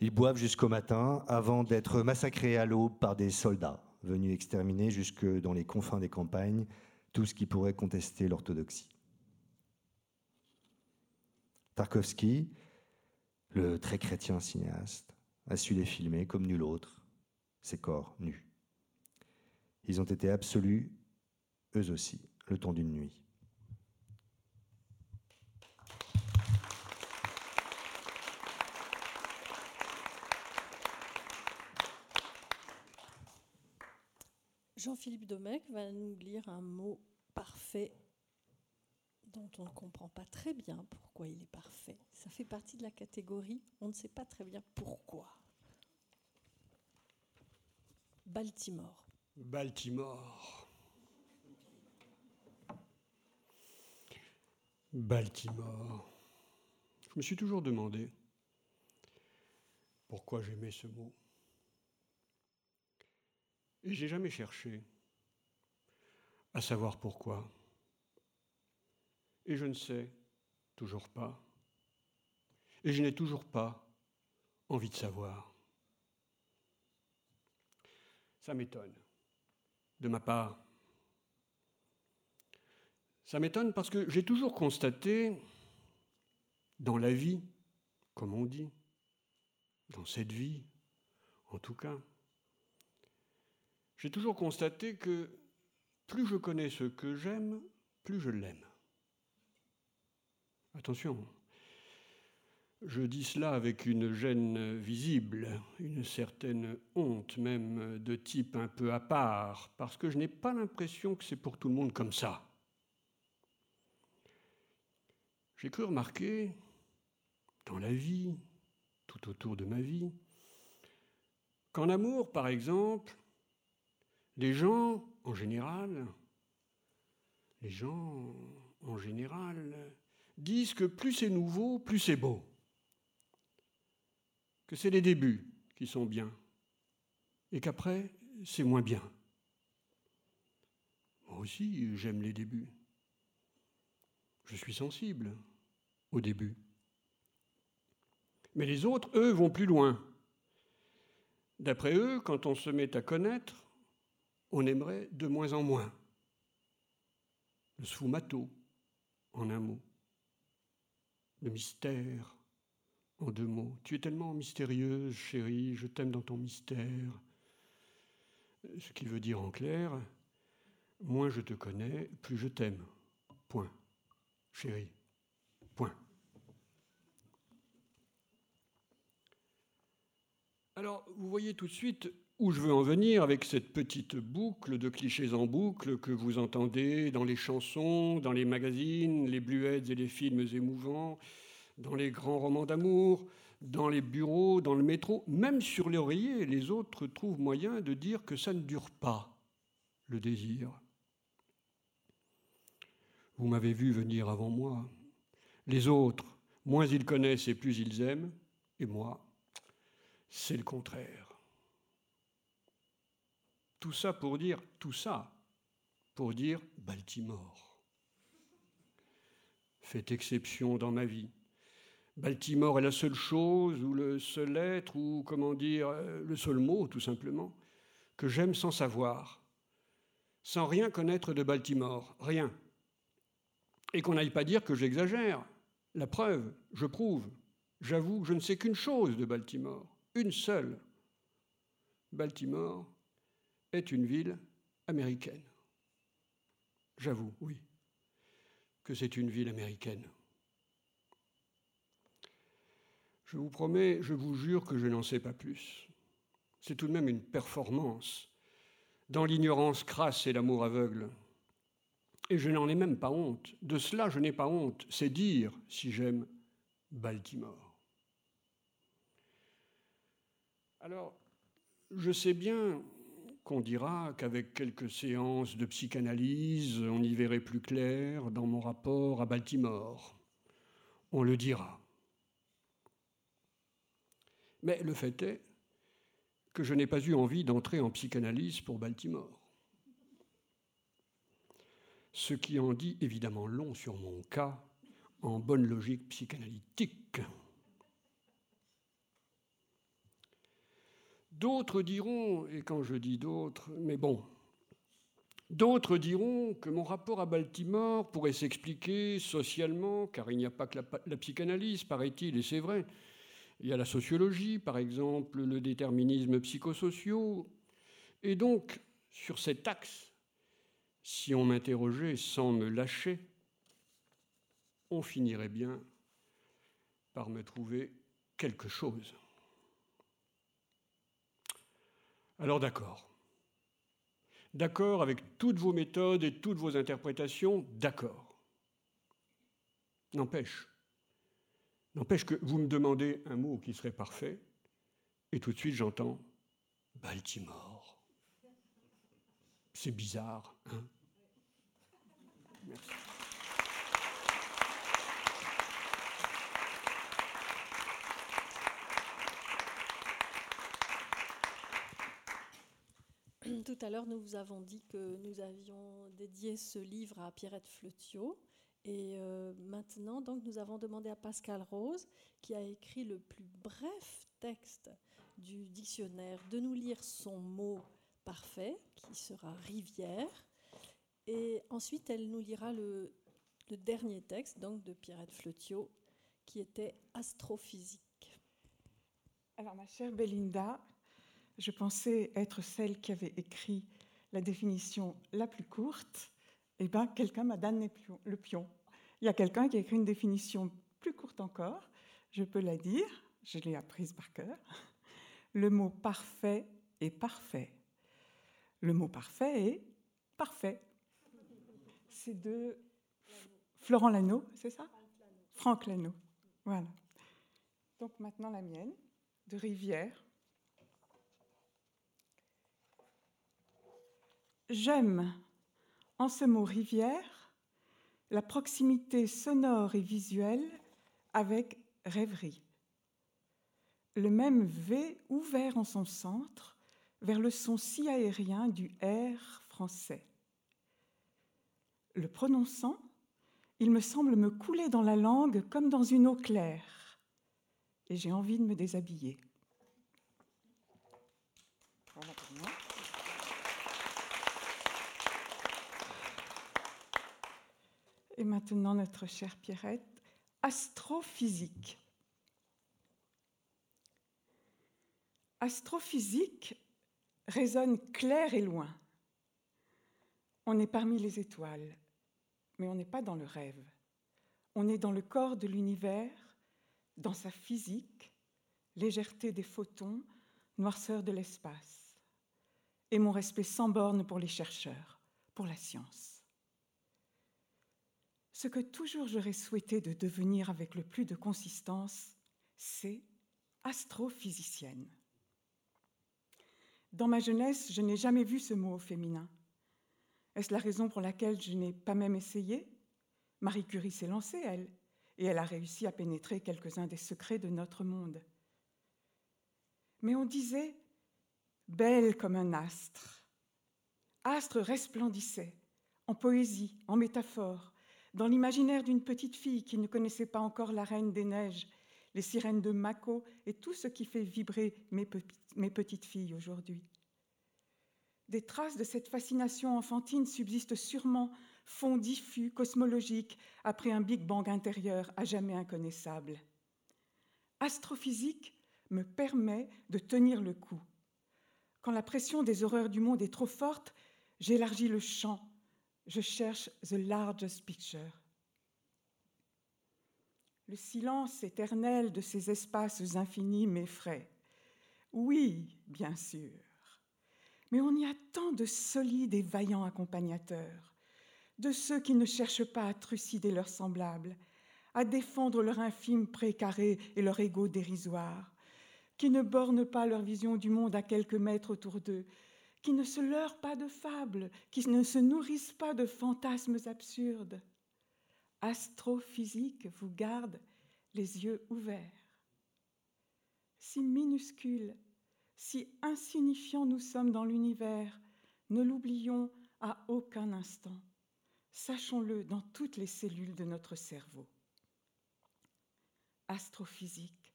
Ils boivent jusqu'au matin avant d'être massacrés à l'aube par des soldats venus exterminer jusque dans les confins des campagnes tout ce qui pourrait contester l'orthodoxie. Tarkovsky, le très chrétien cinéaste, a su les filmer comme nul autre, ces corps nus. Ils ont été absolus, eux aussi, le temps d'une nuit. Jean-Philippe Domecq va nous lire un mot parfait dont on ne comprend pas très bien pourquoi il est parfait. Ça fait partie de la catégorie, on ne sait pas très bien pourquoi. Baltimore. Baltimore. Baltimore. Je me suis toujours demandé pourquoi j'aimais ce mot. Et j'ai jamais cherché à savoir pourquoi. Et je ne sais toujours pas. Et je n'ai toujours pas envie de savoir. Ça m'étonne, de ma part. Ça m'étonne parce que j'ai toujours constaté, dans la vie, comme on dit, dans cette vie, en tout cas, j'ai toujours constaté que plus je connais ce que j'aime, plus je l'aime. Attention, je dis cela avec une gêne visible, une certaine honte même de type un peu à part, parce que je n'ai pas l'impression que c'est pour tout le monde comme ça. J'ai cru remarquer, dans la vie, tout autour de ma vie, qu'en amour, par exemple, les gens, en général, les gens, en général, disent que plus c'est nouveau, plus c'est beau. Que c'est les débuts qui sont bien. Et qu'après, c'est moins bien. Moi aussi, j'aime les débuts. Je suis sensible au début. Mais les autres, eux, vont plus loin. D'après eux, quand on se met à connaître, on aimerait de moins en moins. Le sfumato, en un mot. Le mystère, deux mots. Tu es tellement mystérieuse, chérie, je t'aime dans ton mystère. Ce qui veut dire en clair, moins je te connais, plus je t'aime. Point. Chérie. Point. Alors, vous voyez tout de suite où je veux en venir avec cette petite boucle de clichés en boucle que vous entendez dans les chansons, dans les magazines, les bluettes et les films émouvants, dans les grands romans d'amour, dans les bureaux, dans le métro, même sur l'oreiller, les autres trouvent moyen de dire que ça ne dure pas, le désir. Vous m'avez vu venir avant moi. Les autres, moins ils connaissent et plus ils aiment, et moi, c'est le contraire. Tout ça pour dire, tout ça pour dire Baltimore. Fait exception dans ma vie. Baltimore est la seule chose, ou le seul être, ou comment dire, euh, le seul mot tout simplement, que j'aime sans savoir, sans rien connaître de Baltimore, rien. Et qu'on n'aille pas dire que j'exagère. La preuve, je prouve, j'avoue, je ne sais qu'une chose de Baltimore une seule. Baltimore est une ville américaine. J'avoue, oui, que c'est une ville américaine. Je vous promets, je vous jure que je n'en sais pas plus. C'est tout de même une performance dans l'ignorance crasse et l'amour aveugle. Et je n'en ai même pas honte. De cela, je n'ai pas honte. C'est dire si j'aime Baltimore. Alors, je sais bien qu'on dira qu'avec quelques séances de psychanalyse, on y verrait plus clair dans mon rapport à Baltimore. On le dira. Mais le fait est que je n'ai pas eu envie d'entrer en psychanalyse pour Baltimore. Ce qui en dit évidemment long sur mon cas en bonne logique psychanalytique. D'autres diront, et quand je dis d'autres, mais bon, d'autres diront que mon rapport à Baltimore pourrait s'expliquer socialement, car il n'y a pas que la, psychanalyse, paraît-il, et c'est vrai. Il y a la sociologie, par exemple, le déterminisme psychosociaux. Et donc, sur cet axe, si on m'interrogeait sans me lâcher, on finirait bien par me trouver quelque chose. Alors d'accord. D'accord avec toutes vos méthodes et toutes vos interprétations, d'accord. N'empêche, n'empêche que vous me demandez un mot qui serait parfait, et tout de suite j'entends Baltimore. C'est bizarre, hein? Tout à l'heure, nous vous avons dit que nous avions dédié ce livre à Pierrette Fleutiot. Et euh, maintenant, donc, nous avons demandé à Pascal Rose, qui a écrit le plus bref texte du dictionnaire, de nous lire son mot parfait, qui sera rivière. Et ensuite, elle nous lira le, dernier texte, donc de Pierrette Fleutiot, qui était astrophysique. Alors, ma chère Belinda, je pensais être celle qui avait écrit la définition la plus courte. Eh bien, quelqu'un m'a donné le pion. Il y a quelqu'un qui a écrit une définition plus courte encore. Je peux la dire, je l'ai apprise par cœur. Le mot parfait est parfait. Le mot parfait est parfait. C'est de Florent Lano, c'est ça? Franck Lano. Voilà. Donc maintenant la mienne, de Rivière. J'aime en ce mot rivière la proximité sonore et visuelle avec rêverie. Le même V ouvert en son centre vers le son si aérien du R français. Le prononçant, il me semble me couler dans la langue comme dans une eau claire, et j'ai envie de me déshabiller. Voilà pour moi. Et maintenant, notre chère Pierrette, astrophysique. Astrophysique résonne clair et loin. On est parmi les étoiles, mais on n'est pas dans le rêve. On est dans le corps de l'univers, dans sa physique, légèreté des photons, noirceur de l'espace. Et mon respect sans borne pour les chercheurs, pour la science. Ce que toujours j'aurais souhaité de devenir avec le plus de consistance, c'est astrophysicienne. Dans ma jeunesse, je n'ai jamais vu ce mot au féminin. Est-ce la raison pour laquelle je n'ai pas même essayé? Marie Curie s'est lancée, elle, et elle a réussi à pénétrer quelques-uns des secrets de notre monde. Mais on disait belle comme un astre. Astre resplendissait, en poésie, en métaphore, dans l'imaginaire d'une petite fille qui ne connaissait pas encore la reine des neiges, les sirènes de Mako et tout ce qui fait vibrer mes, petites filles aujourd'hui. Des traces de cette fascination enfantine subsistent sûrement, fond diffus, cosmologique, après un Big Bang intérieur à jamais inconnaissable. Astrophysique me permet de tenir le coup. Quand la pression des horreurs du monde est trop forte, j'élargis le champ, je cherche the largest picture. Le silence éternel de ces espaces infinis m'effraie. Oui, bien sûr. Mais on y a tant de solides et vaillants accompagnateurs, de ceux qui ne cherchent pas à trucider leurs semblables, à défendre leur infime précaré et leur ego dérisoire, qui ne bornent pas leur vision du monde à quelques mètres autour d'eux, qui ne se leurrent pas de fables, qui ne se nourrissent pas de fantasmes absurdes. Astrophysique vous garde les yeux ouverts. Si minuscules, si insignifiants nous sommes dans l'univers, ne l'oublions à aucun instant. Sachons-le dans toutes les cellules de notre cerveau. Astrophysique,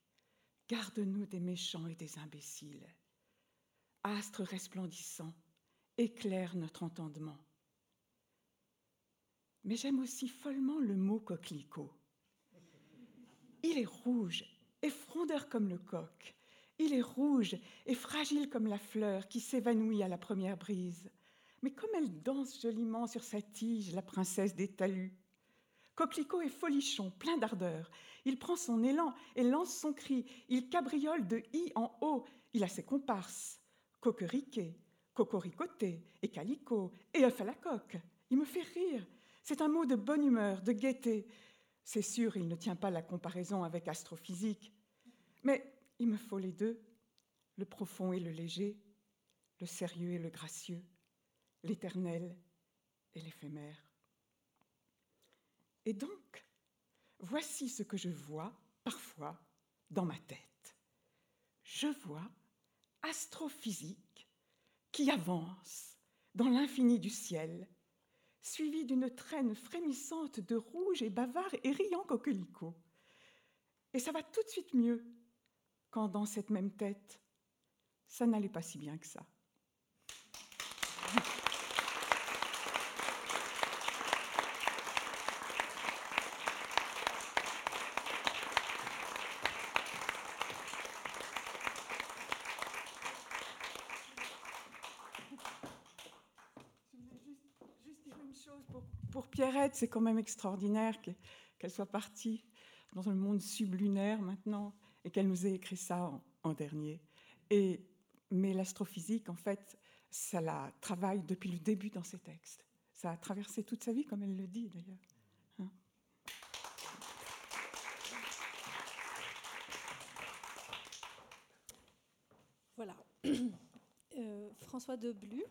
garde-nous des méchants et des imbéciles. Astre resplendissant, éclaire notre entendement. Mais j'aime aussi follement le mot coquelicot. Il est rouge et frondeur comme le coq. Il est rouge et fragile comme la fleur qui s'évanouit à la première brise. Mais comme elle danse joliment sur sa tige, la princesse des talus. Coquelicot est folichon, plein d'ardeur. Il prend son élan et lance son cri. Il cabriole de i en haut. Il a ses comparses. Coqueriquet, cocoricoté et calico et œuf à la coque. Il me fait rire. C'est un mot de bonne humeur, de gaieté. C'est sûr, il ne tient pas la comparaison avec astrophysique. Mais il me faut les deux, le profond et le léger, le sérieux et le gracieux, l'éternel et l'éphémère. Et donc, voici ce que je vois parfois dans ma tête. Je vois astrophysique qui avance dans l'infini du ciel, suivi d'une traîne frémissante de rouge et bavard et riant coquelicot. Et ça va tout de suite mieux quand dans cette même tête, ça n'allait pas si bien que ça. C'est quand même extraordinaire qu'elle soit partie dans un monde sublunaire maintenant et qu'elle nous ait écrit ça en, dernier. Et, mais l'astrophysique, en fait, ça la travaille depuis le début dans ses textes. Ça a traversé toute sa vie, comme elle le dit d'ailleurs. Hein. voilà. Euh, François Deblu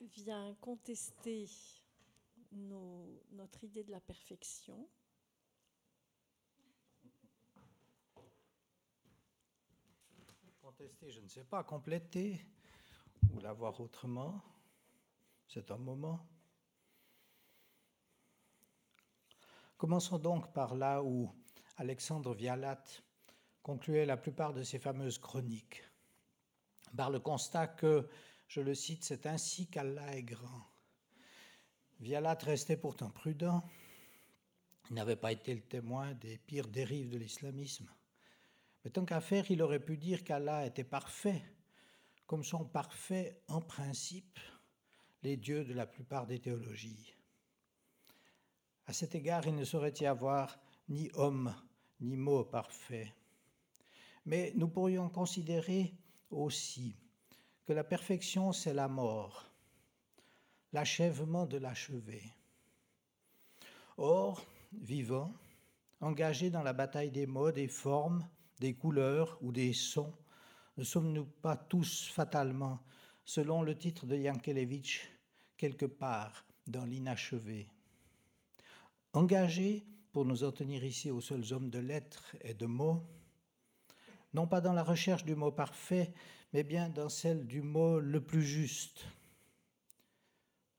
vient contester notre idée de la perfection contester, je ne sais pas, compléter ou l'avoir autrement. C'est un moment. Commençons donc par là où Alexandre Vialat concluait la plupart de ses fameuses chroniques, par le constat que, je le cite, c'est ainsi qu'Allah est grand. Vialat restait pourtant prudent. Il n'avait pas été le témoin des pires dérives de l'islamisme. Mais tant qu'à faire, il aurait pu dire qu'Allah était parfait, comme sont parfaits en principe les dieux de la plupart des théologies. À cet égard, il ne saurait y avoir ni homme ni mot parfait. Mais nous pourrions considérer aussi que la perfection, c'est la mort, l'achèvement de l'achevé. Or, vivant, engagé dans la bataille des mots, des formes, des couleurs ou des sons, ne sommes-nous pas tous fatalement, selon le titre de Yankelevitch, quelque part dans l'inachevé? Engagé, pour nous en tenir ici aux seuls hommes de lettres et de mots, non pas dans la recherche du mot parfait, mais bien dans celle du mot le plus juste.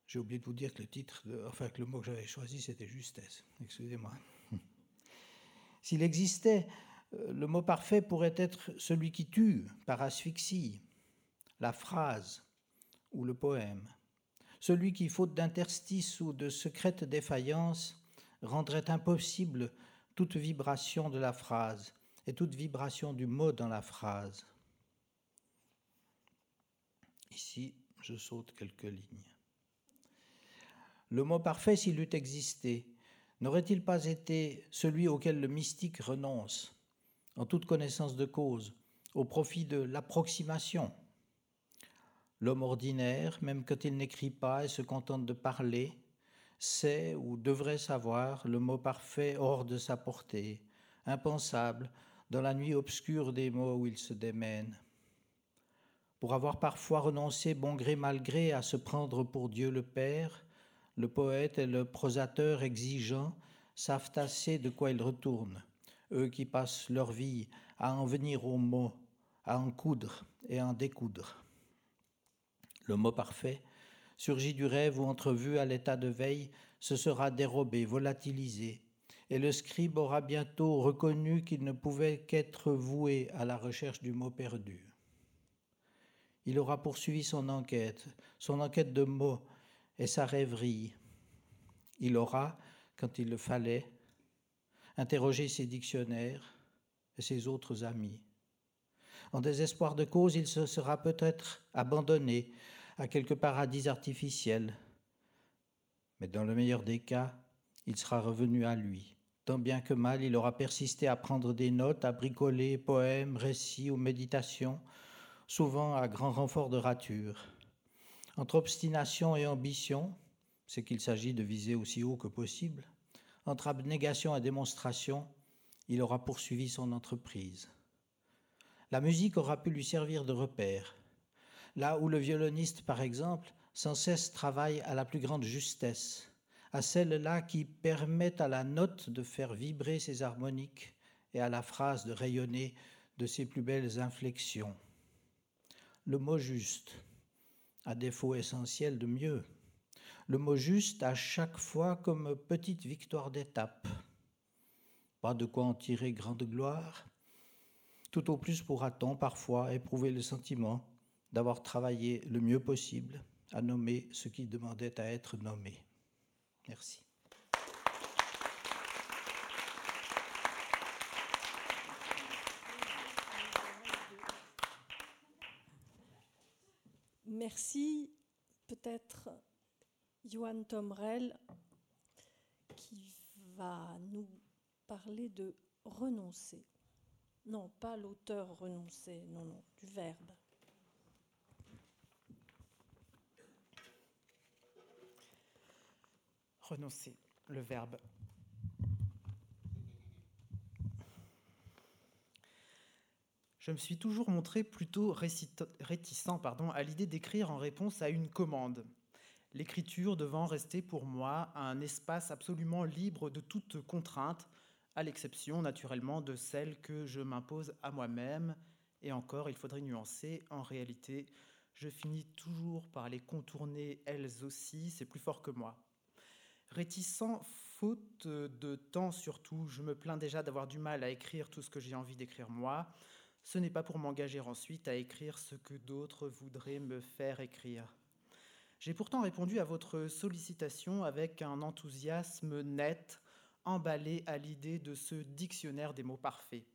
J'ai oublié de vous dire que le titre, enfin que le mot que j'avais choisi, c'était justesse. Excusez-moi. S'il existait, euh, le mot parfait pourrait être celui qui tue par asphyxie, la phrase ou le poème, celui qui, faute d'interstice ou de secrète défaillance, rendrait impossible toute vibration de la phrase et toute vibration du mot dans la phrase. Ici, je saute quelques lignes. Le mot parfait, s'il eût existé, n'aurait-il pas été celui auquel le mystique renonce, en toute connaissance de cause, au profit de l'approximation? L'homme ordinaire, même quand il n'écrit pas et se contente de parler, sait ou devrait savoir le mot parfait hors de sa portée, impensable, dans la nuit obscure des mots où il se démène. Pour avoir parfois renoncé bon gré mal gré à se prendre pour Dieu le Père, le poète et le prosateur exigeant savent assez de quoi ils retournent, eux qui passent leur vie à en venir aux mots, à en coudre et en découdre. Le mot parfait, surgi du rêve ou entrevu à l'état de veille, se sera dérobé, volatilisé, et le scribe aura bientôt reconnu qu'il ne pouvait qu'être voué à la recherche du mot perdu. Il aura poursuivi son enquête, son enquête de mots et sa rêverie. Il aura, quand il le fallait, interrogé ses dictionnaires et ses autres amis. En désespoir de cause, il se sera peut-être abandonné à quelque paradis artificiel, mais dans le meilleur des cas, il sera revenu à lui. Tant bien que mal, il aura persisté à prendre des notes, à bricoler poèmes, récits ou méditations, souvent à grand renfort de rature. Entre obstination et ambition, c'est qu'il s'agit de viser aussi haut que possible, entre abnégation et démonstration, il aura poursuivi son entreprise. La musique aura pu lui servir de repère. Là où le violoniste, par exemple, sans cesse travaille à la plus grande justesse, à celle-là qui permet à la note de faire vibrer ses harmoniques et à la phrase de rayonner de ses plus belles inflexions. Le mot juste, à défaut essentiel de mieux, le mot juste à chaque fois comme petite victoire d'étape. Pas de quoi en tirer grande gloire. Tout au plus pourra-t-on parfois éprouver le sentiment d'avoir travaillé le mieux possible à nommer ce qui demandait à être nommé. Merci. Merci. Peut-être Johan Tomrel qui va nous parler de renoncer. Non, pas l'auteur renoncer, non, non, du verbe. renoncer, le verbe. Je me suis toujours montré plutôt réticent pardon, à l'idée d'écrire en réponse à une commande. L'écriture devant rester pour moi un espace absolument libre de toute contrainte, à l'exception naturellement de celle que je m'impose à moi-même. Et encore, il faudrait nuancer, en réalité, je finis toujours par les contourner elles aussi, c'est plus fort que moi. Réticent, faute de temps surtout, je me plains déjà d'avoir du mal à écrire tout ce que j'ai envie d'écrire moi. Ce n'est pas pour m'engager ensuite à écrire ce que d'autres voudraient me faire écrire. J'ai pourtant répondu à votre sollicitation avec un enthousiasme net, emballé à l'idée de ce dictionnaire des mots parfaits.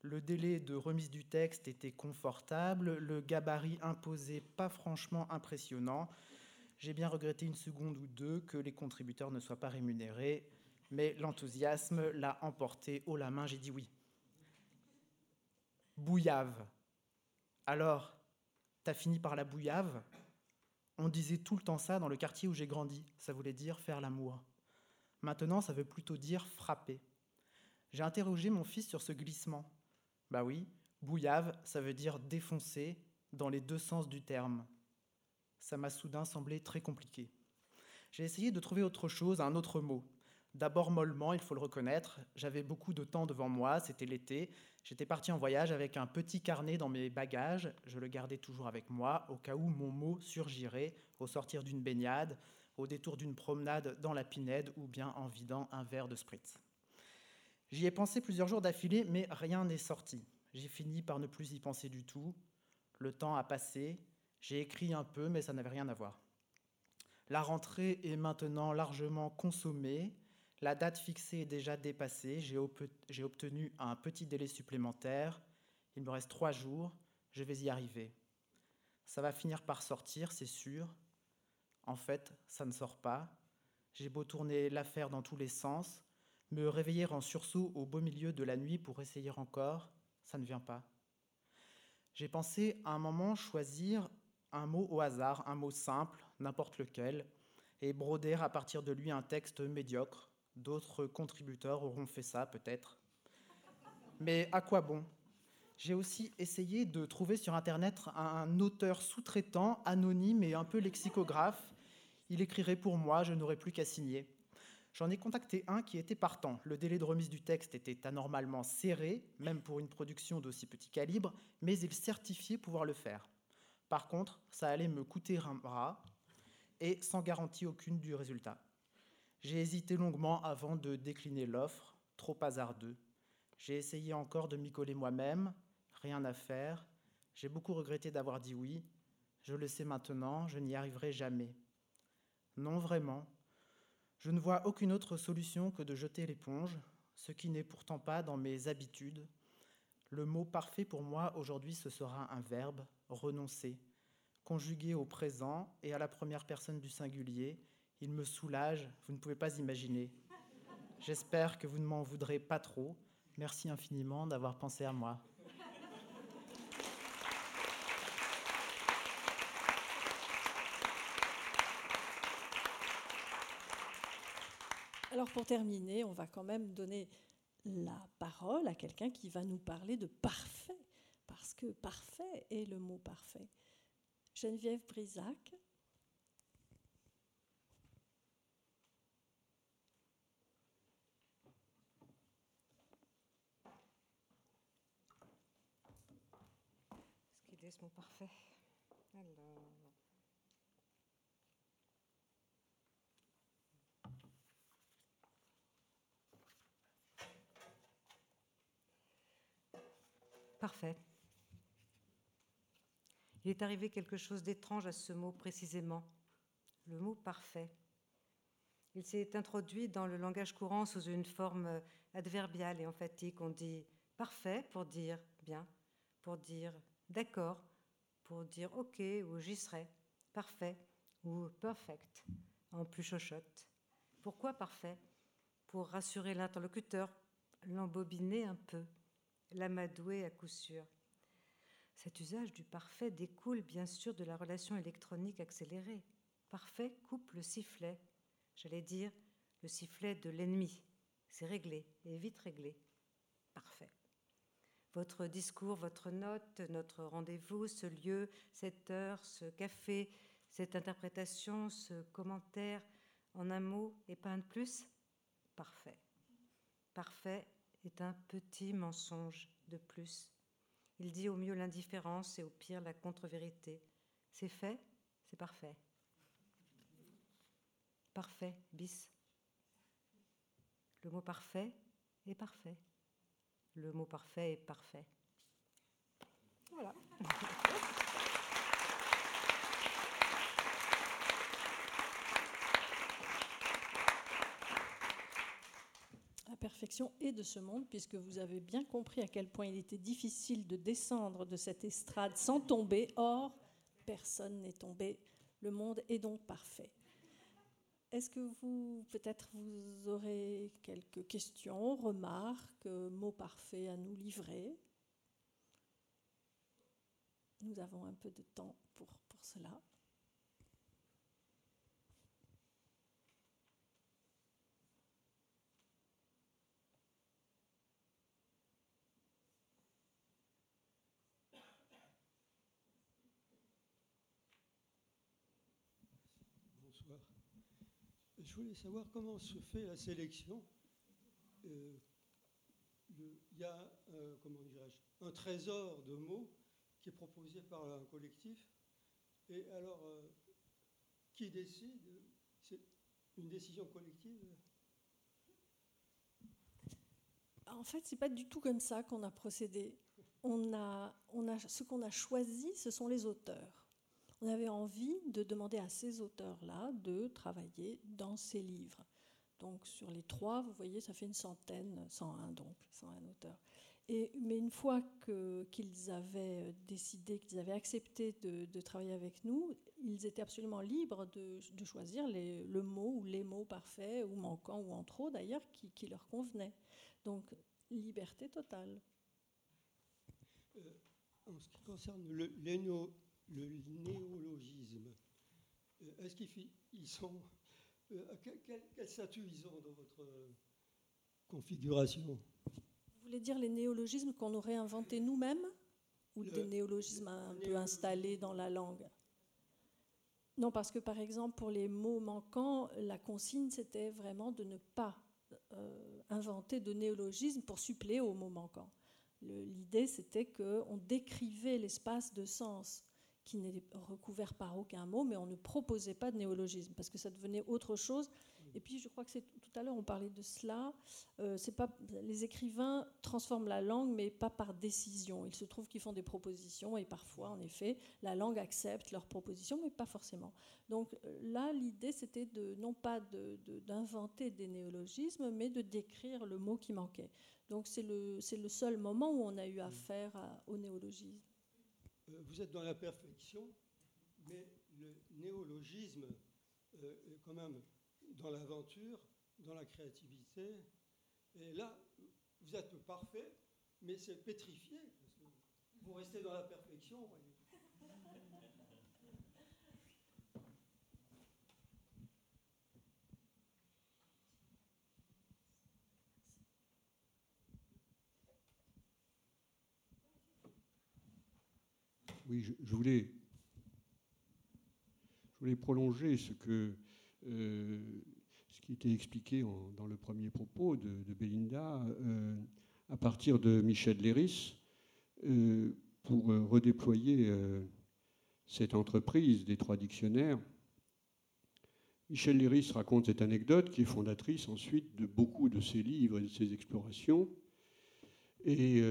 Le délai de remise du texte était confortable, le gabarit imposé pas franchement impressionnant. J'ai bien regretté une seconde ou deux que les contributeurs ne soient pas rémunérés, mais l'enthousiasme l'a emporté haut la main, j'ai dit oui. Bouillave. Alors, t'as fini par la bouillave? On disait tout le temps ça dans le quartier où j'ai grandi. Ça voulait dire faire l'amour. Maintenant, ça veut plutôt dire frapper. J'ai interrogé mon fils sur ce glissement. Bah oui, bouillave, ça veut dire défoncer dans les deux sens du terme. Ça m'a soudain semblé très compliqué. J'ai essayé de trouver autre chose, un autre mot. D'abord mollement, il faut le reconnaître. J'avais beaucoup de temps devant moi, c'était l'été. J'étais parti en voyage avec un petit carnet dans mes bagages. Je le gardais toujours avec moi au cas où mon mot surgirait au sortir d'une baignade, au détour d'une promenade dans la Pinède ou bien en vidant un verre de spritz. J'y ai pensé plusieurs jours d'affilée, mais rien n'est sorti. J'ai fini par ne plus y penser du tout. Le temps a passé. J'ai écrit un peu, mais ça n'avait rien à voir. La rentrée est maintenant largement consommée. La date fixée est déjà dépassée. J'ai obtenu un petit délai supplémentaire. Il me reste trois jours. Je vais y arriver. Ça va finir par sortir, c'est sûr. En fait, ça ne sort pas. J'ai beau tourner l'affaire dans tous les sens, me réveiller en sursaut au beau milieu de la nuit pour essayer encore, ça ne vient pas. J'ai pensé à un moment choisir un mot au hasard, un mot simple, n'importe lequel, et broder à partir de lui un texte médiocre, D'autres contributeurs auront fait ça peut-être. Mais à quoi bon? J'ai aussi essayé de trouver sur Internet un auteur sous-traitant, anonyme et un peu lexicographe. Il écrirait pour moi, je n'aurais plus qu'à signer. J'en ai contacté un qui était partant. Le délai de remise du texte était anormalement serré, même pour une production d'aussi petit calibre, mais il certifiait pouvoir le faire. Par contre, ça allait me coûter un bras et sans garantie aucune du résultat. J'ai hésité longuement avant de décliner l'offre, trop hasardeux. J'ai essayé encore de m'y coller moi-même, rien à faire. J'ai beaucoup regretté d'avoir dit oui. Je le sais maintenant, je n'y arriverai jamais. Non, vraiment. Je ne vois aucune autre solution que de jeter l'éponge, ce qui n'est pourtant pas dans mes habitudes. Le mot parfait pour moi aujourd'hui, ce sera un verbe, renoncer, conjugué au présent et à la première personne du singulier, il me soulage, vous ne pouvez pas imaginer. J'espère que vous ne m'en voudrez pas trop. Merci infiniment d'avoir pensé à moi. Alors pour terminer, on va quand même donner la parole à quelqu'un qui va nous parler de parfait, parce que parfait est le mot parfait. Geneviève Brisac, Parfait. Il est arrivé quelque chose d'étrange à ce mot précisément, le mot parfait. Il s'est introduit dans le langage courant sous une forme adverbiale et emphatique. On dit parfait pour dire bien, pour dire d'accord pour dire OK ou j'y serai, parfait ou perfect en plus chochotte. Pourquoi parfait? Pour rassurer l'interlocuteur, l'embobiner un peu, l'amadouer à coup sûr. Cet usage du parfait découle bien sûr de la relation électronique accélérée. Parfait coupe le sifflet, j'allais dire le sifflet de l'ennemi. C'est réglé, et vite réglé. Parfait votre discours, votre note, notre rendez-vous, ce lieu, cette heure, ce café, cette interprétation, ce commentaire, en un mot et pas un de plus Parfait. Parfait est un petit mensonge de plus. Il dit au mieux l'indifférence et au pire la contre-vérité. C'est fait, c'est parfait. Parfait, bis. Le mot parfait est parfait le mot parfait est parfait. La perfection est de ce monde, puisque vous avez bien compris à quel point il était difficile de descendre de cette estrade sans tomber. Or, personne n'est tombé. Le monde est donc parfait. Est-ce que vous, peut-être, vous aurez quelques questions, remarques, mots parfaits à nous livrer? Nous avons un peu de temps pour, pour cela. Je voulais savoir comment se fait la sélection. Euh, il y a euh, comment un trésor de mots qui est proposé par un collectif. Et alors, euh, qui décide? C'est une décision collective? En fait, c'est pas du tout comme ça qu'on a procédé. On a, on a, ce qu'on a choisi, ce sont les auteurs on avait envie de demander à ces auteurs-là de travailler dans ces livres. Donc sur les trois, vous voyez, ça fait une centaine, 101 donc, 101 auteurs. Et, mais une fois qu'ils avaient décidé, qu'ils avaient accepté de, travailler avec nous, ils étaient absolument libres de, choisir le mot ou les mots parfaits ou manquants ou en trop d'ailleurs qui, leur convenaient. Donc liberté totale. Euh, en ce qui concerne le, le néologisme. Euh, est-ce qu'ils sont. Euh, quel, statut ils ont dans votre configuration? Vous voulez dire les néologismes qu'on aurait inventés nous-mêmes ou des néologismes un peu installés dans la langue? Non, parce que par exemple, pour les mots manquants, la consigne, c'était vraiment de ne pas euh, inventer de néologisme pour suppléer aux mots manquants. L'idée, c'était qu'on décrivait l'espace de sens qui n'est recouvert par aucun mot, mais on ne proposait pas de néologisme parce que ça devenait autre chose. Et puis, je crois que c'est tout à l'heure, on parlait de cela. Euh, c'est pas les écrivains transforment la langue, mais pas par décision. Il se trouve qu'ils font des propositions et parfois, en effet, la langue accepte leurs propositions, mais pas forcément. Donc euh, là, l'idée, c'était de non pas d'inventer de, des néologismes, mais de décrire le mot qui manquait. Donc c'est le, le seul moment où on a eu affaire au néologisme. Euh, vous êtes dans la perfection, mais le néologisme euh, est quand même dans l'aventure, dans la créativité. Et là, vous êtes parfait, mais c'est pétrifié. vous restez dans la perfection. Oui, je, voulais, prolonger ce, euh, qui était expliqué dans le premier propos de, Belinda euh, à partir de Michel Léris euh, pour redéployer cette entreprise des trois dictionnaires. Michel Léris raconte cette anecdote qui est fondatrice ensuite de beaucoup de ses livres et de ses explorations. Et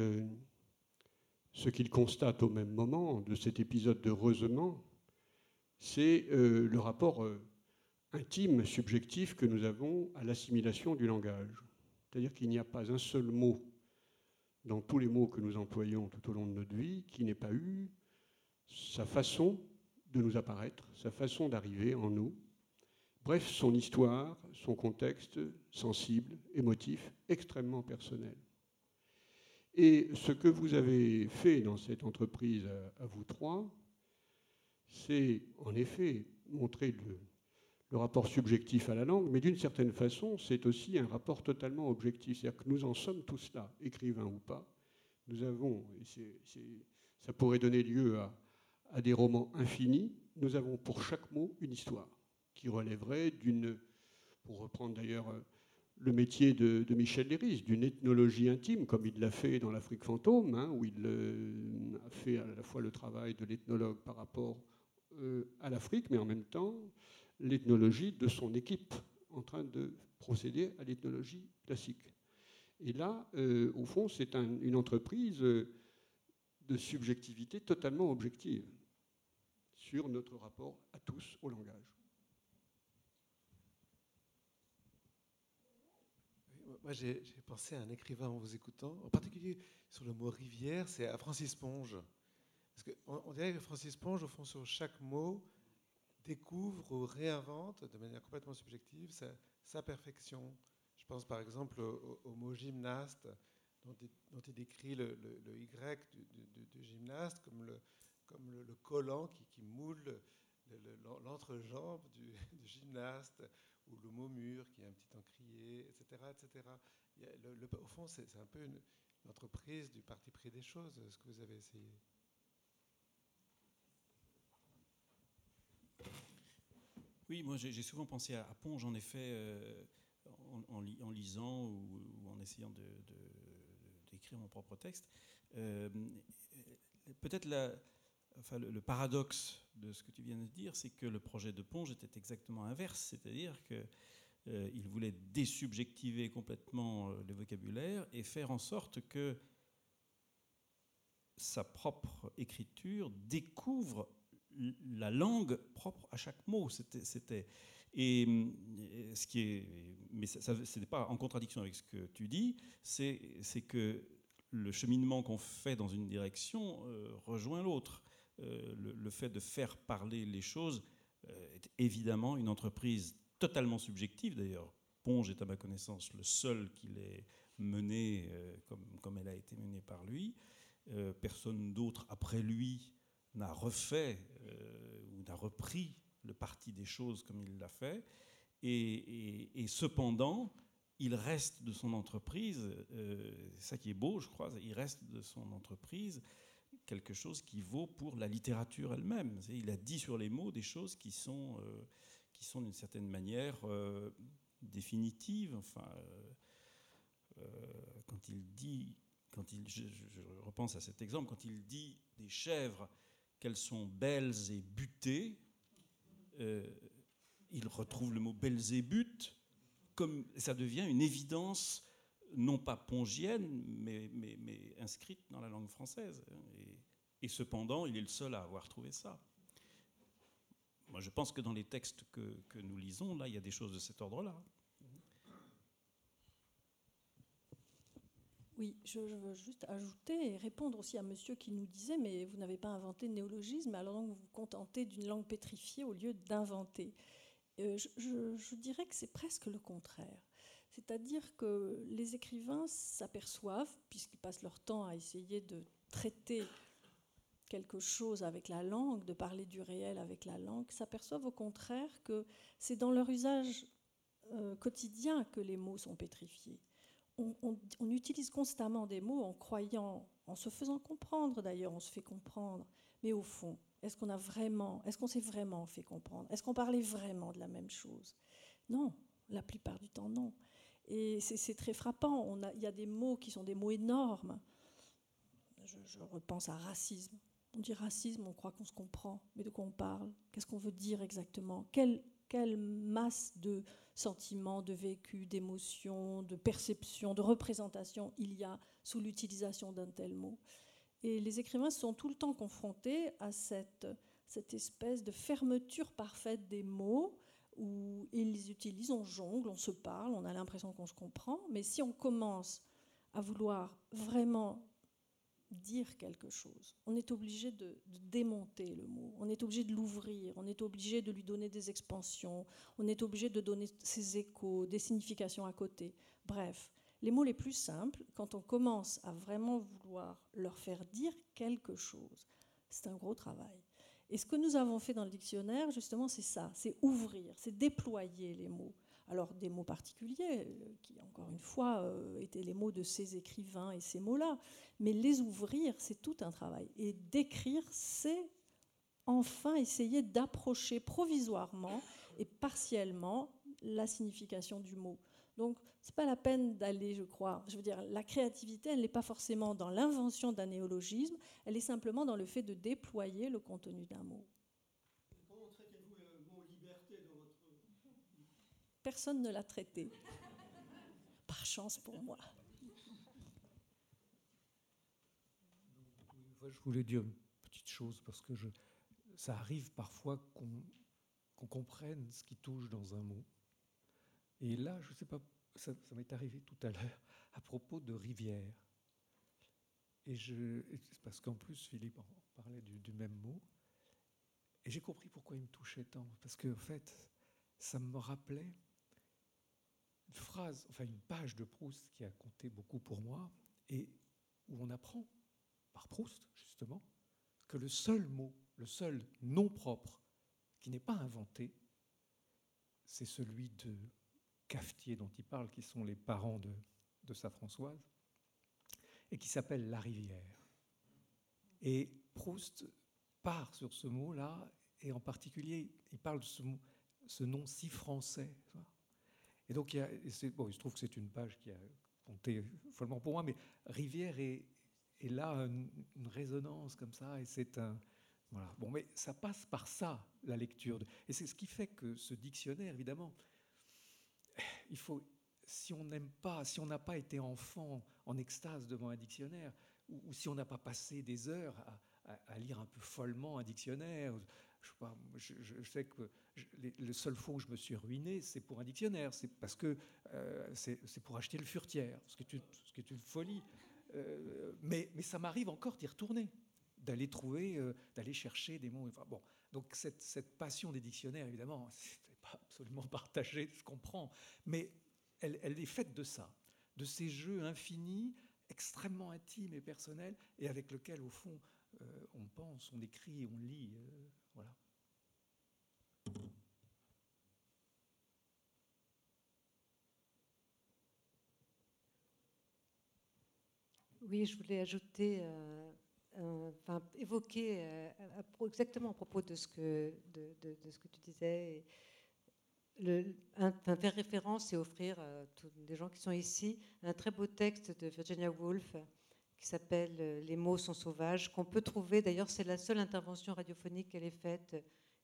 ce qu'il constate au même moment de cet épisode de reusement, c'est euh, le rapport euh, intime, subjectif que nous avons à l'assimilation du langage. C'est-à-dire qu'il n'y a pas un seul mot dans tous les mots que nous employons tout au long de notre vie qui n'ait pas eu sa façon de nous apparaître, sa façon d'arriver en nous. Bref, son histoire, son contexte sensible, émotif, extrêmement personnel. Et ce que vous avez fait dans cette entreprise à, vous trois, c'est en effet montrer le, rapport subjectif à la langue, mais d'une certaine façon, c'est aussi un rapport totalement objectif. C'est-à-dire que nous en sommes tous là, écrivains ou pas. Nous avons, et ça pourrait donner lieu à, des romans infinis, nous avons pour chaque mot une histoire qui relèverait d'une, pour reprendre d'ailleurs le métier de, Michel Léris, d'une ethnologie intime, comme il l'a fait dans l'Afrique fantôme, hein, où il euh, a fait à la fois le travail de l'ethnologue par rapport euh, à l'Afrique, mais en même temps l'ethnologie de son équipe en train de procéder à l'ethnologie classique. Et là, euh, au fond, c'est une entreprise de subjectivité totalement objective sur notre rapport à tous au langage. Moi, j'ai pensé à un écrivain en vous écoutant, en particulier sur le mot rivière, c'est à Francis Ponge. Parce qu'on on dirait que Francis Ponge, au fond, sur chaque mot, découvre ou réinvente de manière complètement subjective sa, perfection. Je pense par exemple au, mot gymnaste, dont il, décrit le, Y du, gymnaste comme le, comme le, collant qui, qui moule l'entrejambe du, du, gymnaste, ou le mot mur qui est un petit encrier, etc. etc. au fond, c'est un peu une, entreprise du parti pris des choses, ce que vous avez essayé. Oui, moi j'ai souvent pensé à, Ponge, en effet, euh, en, lisant ou, en essayant d'écrire mon propre texte. Euh, peut-être enfin, le, paradoxe de ce que tu viens de dire, c'est que le projet de Ponge était exactement inverse, c'est-à-dire qu'il euh, voulait désubjectiver complètement euh, le vocabulaire et faire en sorte que sa propre écriture découvre la langue propre à chaque mot. C'était, et ce qui est, mais n'est pas en contradiction avec ce que tu dis, c'est, que le cheminement qu'on fait dans une direction euh, rejoint l'autre. Euh, le, fait de faire parler les choses euh, est évidemment une entreprise totalement subjective. D'ailleurs, Ponge est à ma connaissance le seul qui l'ait menée comme, comme, elle a été menée par lui. personne d'autre après lui n'a refait ou n'a repris le parti des choses comme il l'a fait. Et, et, cependant, il reste de son entreprise, c'est ça qui est beau, je crois, il reste de son entreprise quelque chose qui vaut pour la littérature elle-même. Il a dit sur les mots des choses qui sont, euh, sont d'une certaine manière euh, définitives. Enfin, euh, quand il dit, quand il, je, repense à cet exemple, quand il dit des chèvres qu'elles sont belles et butées, il retrouve le mot butes, comme ça devient une évidence non pas pongienne, mais, inscrite dans la langue française. Et, cependant, il est le seul à avoir trouvé ça. Moi, je pense que dans les textes que, nous lisons, là, il y a des choses de cet ordre-là. Oui, je, veux juste ajouter et répondre aussi à monsieur qui nous disait Mais vous n'avez pas inventé de néologisme, alors vous vous contentez d'une langue pétrifiée au lieu d'inventer. Euh, je, dirais que c'est presque le contraire. C'est-à-dire que les écrivains s'aperçoivent, puisqu'ils passent leur temps à essayer de traiter quelque chose avec la langue, de parler du réel avec la langue, s'aperçoivent au contraire que c'est dans leur usage euh, quotidien que les mots sont pétrifiés. On, utilise constamment des mots en croyant, en se faisant comprendre d'ailleurs, on se fait comprendre, mais au fond, est-ce qu'on a vraiment, est-ce qu'on s'est vraiment fait comprendre? Est-ce qu'on parlait vraiment de la même chose? Non, la plupart du temps non. Et c'est très frappant. il y a des mots qui sont des mots énormes. Je, repense à racisme. On dit racisme, on croit qu'on se comprend. Mais de quoi on parle? Qu'est-ce qu'on veut dire exactement? Quelle, masse de sentiments, de vécus, d'émotions, de perceptions, de représentations il y a sous l'utilisation d'un tel mot? Et les écrivains sont tout le temps confrontés à cette espèce de fermeture parfaite des mots où ils utilisent, on jongle, on se parle, on a l'impression qu'on se comprend, mais si on commence à vouloir vraiment dire quelque chose, on est obligé de, démonter le mot, on est obligé de l'ouvrir, on est obligé de lui donner des expansions, on est obligé de donner ses échos, des significations à côté. Bref, les mots les plus simples, quand on commence à vraiment vouloir leur faire dire quelque chose, c'est un gros travail. Et ce que nous avons fait dans le dictionnaire, justement, c'est ça, c'est ouvrir, c'est déployer les mots. Alors des mots particuliers, euh, qui encore une fois euh, étaient les mots de ces écrivains et ces mots-là, mais les ouvrir, c'est tout un travail. Et d'écrire, c'est enfin essayer d'approcher provisoirement et partiellement la signification du mot. Donc, ce n'est pas la peine d'aller, je crois. Je veux dire, la créativité, elle n'est pas forcément dans l'invention d'un néologisme, elle est simplement dans le fait de déployer le contenu d'un mot. Comment traitez-vous le mot liberté dans votre. Personne ne l'a traité. Par chance pour moi. Je voulais dire une petite chose parce que ça arrive parfois qu'on comprenne ce qui touche dans un mot et là, je ne sais pas ça, m'est arrivé tout à l'heure à propos de rivière. Et je, parce qu'en plus, Philippe en parlait du, même mot. Et j'ai compris pourquoi il me touchait tant. Parce qu'en en fait, ça me rappelait une phrase, enfin une page de Proust qui a compté beaucoup pour moi, et où on apprend, par Proust justement, que le seul mot, le seul nom propre qui n'est pas inventé, c'est celui de cafetier dont il parle, qui sont les parents de, de sa Françoise, et qui s'appelle La Rivière. Et Proust part sur ce mot-là, et en particulier, il parle de ce, nom si français. Et donc, il, se trouve que c'est une page qui a compté follement pour moi, mais Rivière est, est là une, résonance comme ça, et c'est un. Voilà. Bon, mais ça passe par ça, la lecture. Et c'est ce qui fait que ce dictionnaire, évidemment, il faut, si on n'aime pas, si on n'a pas été enfant en extase devant un dictionnaire, ou, si on n'a pas passé des heures à, lire un peu follement un dictionnaire, je sais, que le seul fois où je me suis ruiné, c'est pour un dictionnaire, c'est parce que euh, c'est pour acheter le furtière, ce qui est une, folie. Euh, mais, ça m'arrive encore d'y retourner, d'aller trouver, euh, d'aller chercher des mots. Donc cette, cette passion des dictionnaires, évidemment, absolument partagée, je comprends, mais elle, est faite de ça, de ces jeux infinis, extrêmement intimes et personnels, et avec lesquels, au fond, euh, on pense, on écrit, on lit. Euh, voilà. Oui, je voulais ajouter, euh, enfin, évoquer exactement à propos de ce que, de, de ce que tu disais le, faire référence et offrir à tous les gens qui sont ici un très beau texte de Virginia Woolf qui s'appelle euh, Les mots sont sauvages, qu'on peut trouver, d'ailleurs c'est la seule intervention radiophonique qu'elle ait faite,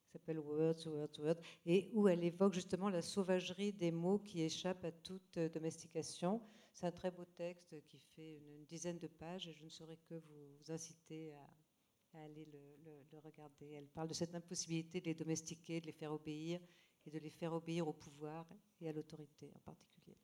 qui s'appelle Words, Words, Words, et où elle évoque justement la sauvagerie des mots qui échappent à toute euh, domestication. C'est un très beau texte qui fait une, dizaine de pages et je ne saurais que vous, inciter à, aller le, le, regarder. Elle parle de cette impossibilité de les domestiquer, de les faire obéir et de les faire obéir au pouvoir et à l'autorité en particulier.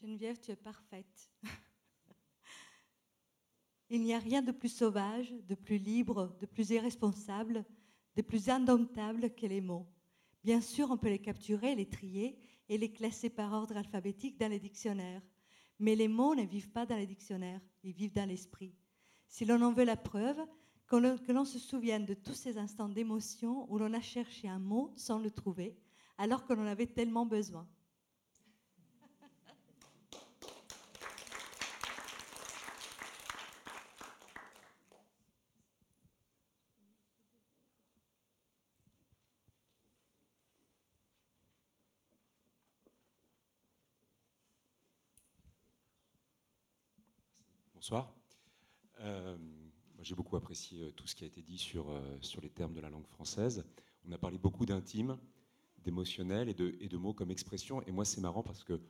Geneviève, tu es parfaite. Il n'y a rien de plus sauvage, de plus libre, de plus irresponsable, de plus indomptable que les mots. Bien sûr, on peut les capturer, les trier et les classer par ordre alphabétique dans les dictionnaires. Mais les mots ne vivent pas dans les dictionnaires, ils vivent dans l'esprit. Si l'on en veut la preuve, que l'on se souvienne de tous ces instants d'émotion où l'on a cherché un mot sans le trouver, alors que l'on avait tellement besoin. Bonsoir. Euh, j'ai beaucoup apprécié euh, tout ce qui a été dit sur, euh, sur les termes de la langue française. On a parlé beaucoup d'intime, d'émotionnel et de, et de mots comme expression. Et moi, c'est marrant parce que,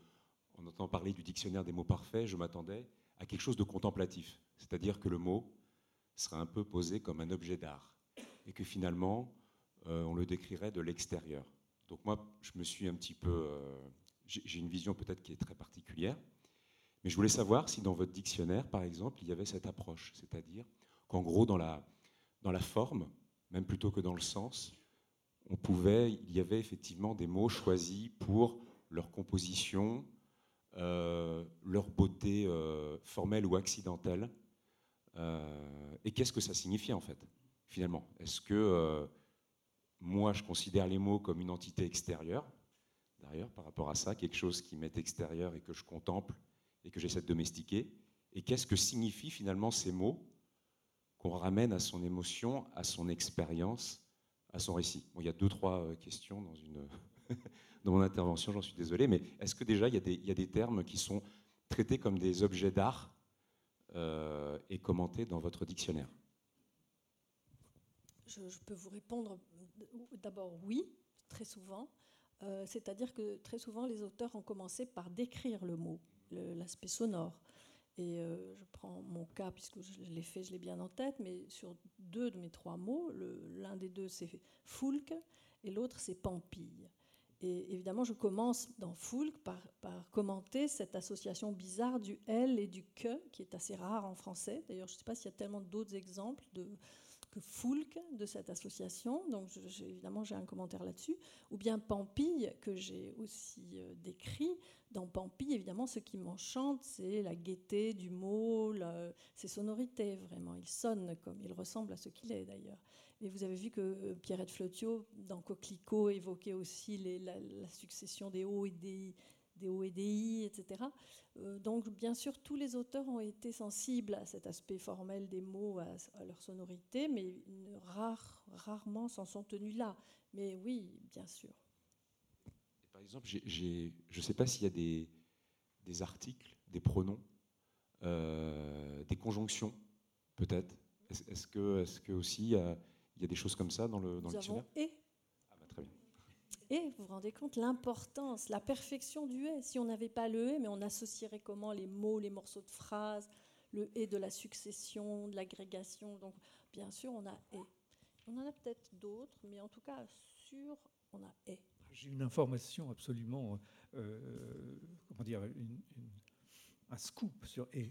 en entendant parler du dictionnaire des mots parfaits, je m'attendais à quelque chose de contemplatif. C'est-à-dire que le mot serait un peu posé comme un objet d'art. Et que finalement, on le décrirait de l'extérieur. Donc moi, je me suis un petit peu... j'ai une vision peut-être qui est très particulière. Mais je voulais savoir si dans votre dictionnaire, par exemple, il y avait cette approche, c'est-à-dire qu'en gros, dans la, dans la forme, même plutôt que dans le sens, on pouvait, il y avait effectivement des mots choisis pour leur composition, euh, leur beauté euh, formelle ou accidentelle. Euh, et qu'est-ce que ça signifiait en fait, finalement? Est-ce que moi, je considère les mots comme une entité extérieure, d'ailleurs, par rapport à ça, quelque chose qui m'est extérieur et que je contemple et que j'essaie de domestiquer. Et qu'est-ce que signifient finalement ces mots qu'on ramène à son émotion, à son expérience, à son récit? Bon, Il y a deux, trois euh, questions dans, une dans mon intervention, j'en suis désolé, mais est-ce que déjà il y, a des, termes qui sont traités comme des objets d'art euh, et commentés dans votre dictionnaire? Je, peux vous répondre d'abord oui, très souvent. Euh, c'est-à-dire que très souvent les auteurs ont commencé par décrire le mot l'aspect sonore. Et euh, je prends mon cas, puisque je l'ai fait, je l'ai bien en tête, mais sur deux de mes trois mots, l'un des deux c'est Foulque et l'autre c'est Pampille. Et évidemment, je commence dans Foulque par, par, commenter cette association bizarre du L et du que, qui est assez rare en français. D'ailleurs, je ne sais pas s'il y a tellement d'autres exemples de, que Foulque de cette association. Donc, évidemment, j'ai un commentaire là-dessus. Ou bien Pampille, que j'ai aussi euh, décrit. Dans Pampille, évidemment, ce qui m'enchante, c'est la gaieté du mot, ses sonorités, vraiment. Il sonne comme il ressemble à ce qu'il est, d'ailleurs. Et vous avez vu que euh, Pierrette Flotiot, dans Coquelicot, évoquait aussi la, succession des hauts et des, des hauts et des i, etc. Euh, donc, bien sûr, tous les auteurs ont été sensibles à cet aspect formel des mots, à, leur sonorité, mais rare, rarement s'en sont tenus là. Mais oui, bien sûr. par exemple, je ne sais pas s'il y a des, des, articles, des pronoms, euh, des conjonctions, peut-être. Est-ce que, est que aussi il y a des choses comme ça dans le, dans Nous dictionnaire? et. Ah bah, très bien. Et vous vous rendez compte l'importance, la perfection du et. Si on n'avait pas le et, mais on associerait comment les mots, les morceaux de phrases, le et de la succession, de l'agrégation. Donc, bien sûr, on a et. On en a peut-être d'autres, mais en tout cas, sûr, on a et. J'ai une information absolument, euh, comment dire, un scoop sur et.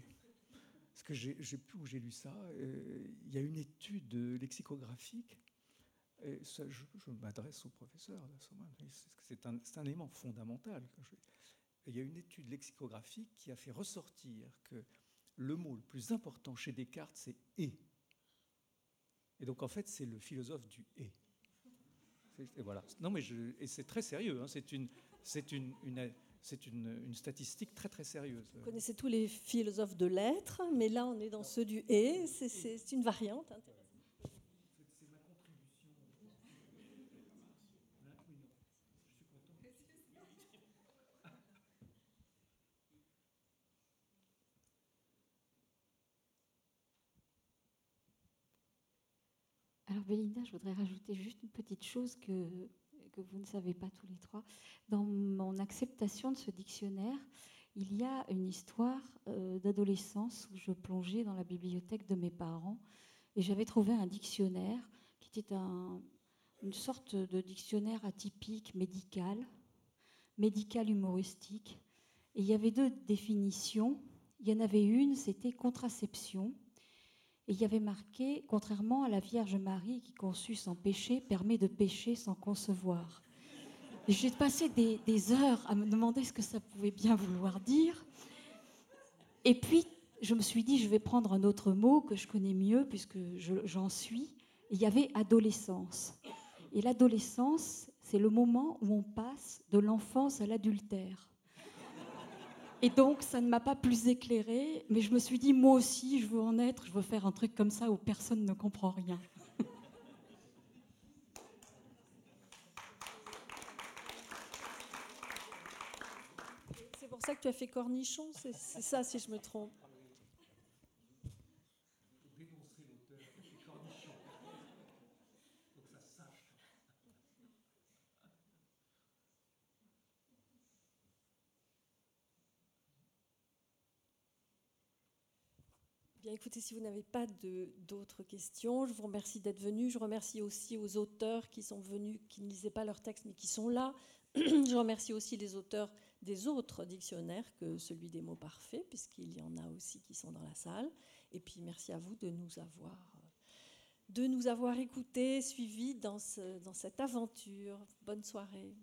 Parce que j'ai plus où j'ai lu ça. Euh, il y a une étude lexicographique. Et ça, je, m'adresse au professeur, c'est un, un, élément fondamental. Il y a une étude lexicographique qui a fait ressortir que le mot le plus important chez Descartes, c'est et. Et donc, en fait, c'est le philosophe du et. Et voilà. Non, mais je, et c'est très sérieux. Hein. C'est une, c'est une, une c'est une, statistique très très sérieuse. Vous connaissez tous les philosophes de l'être, mais là on est dans ceux du et, c'est une variante intéressante. Belinda, je voudrais rajouter juste une petite chose que que vous ne savez pas tous les trois. Dans mon acceptation de ce dictionnaire, il y a une histoire euh, d'adolescence où je plongeais dans la bibliothèque de mes parents et j'avais trouvé un dictionnaire qui était une sorte de dictionnaire atypique médical, médical humoristique. Et il y avait deux définitions. Il y en avait une, c'était contraception. Et il y avait marqué, contrairement à la Vierge Marie qui conçut sans péché, permet de pécher sans concevoir. J'ai passé des, heures à me demander ce que ça pouvait bien vouloir dire. Et puis, je me suis dit, je vais prendre un autre mot que je connais mieux, puisque j'en suis. il y avait adolescence. Et l'adolescence, c'est le moment où on passe de l'enfance à l'adultère. Et donc, ça ne m'a pas plus éclairée, mais je me suis dit, moi aussi, je veux en être, je veux faire un truc comme ça où personne ne comprend rien. C'est pour ça que tu as fait cornichon, c'est ça si je me trompe. Écoutez, si vous n'avez pas d'autres questions, je vous remercie d'être venu. Je remercie aussi aux auteurs qui sont venus, qui ne lisaient pas leur texte, mais qui sont là. je remercie aussi les auteurs des autres dictionnaires que celui des mots parfaits, puisqu'il y en a aussi qui sont dans la salle. Et puis merci à vous de nous avoir, de nous avoir écoutés, suivis dans cette aventure. Bonne soirée.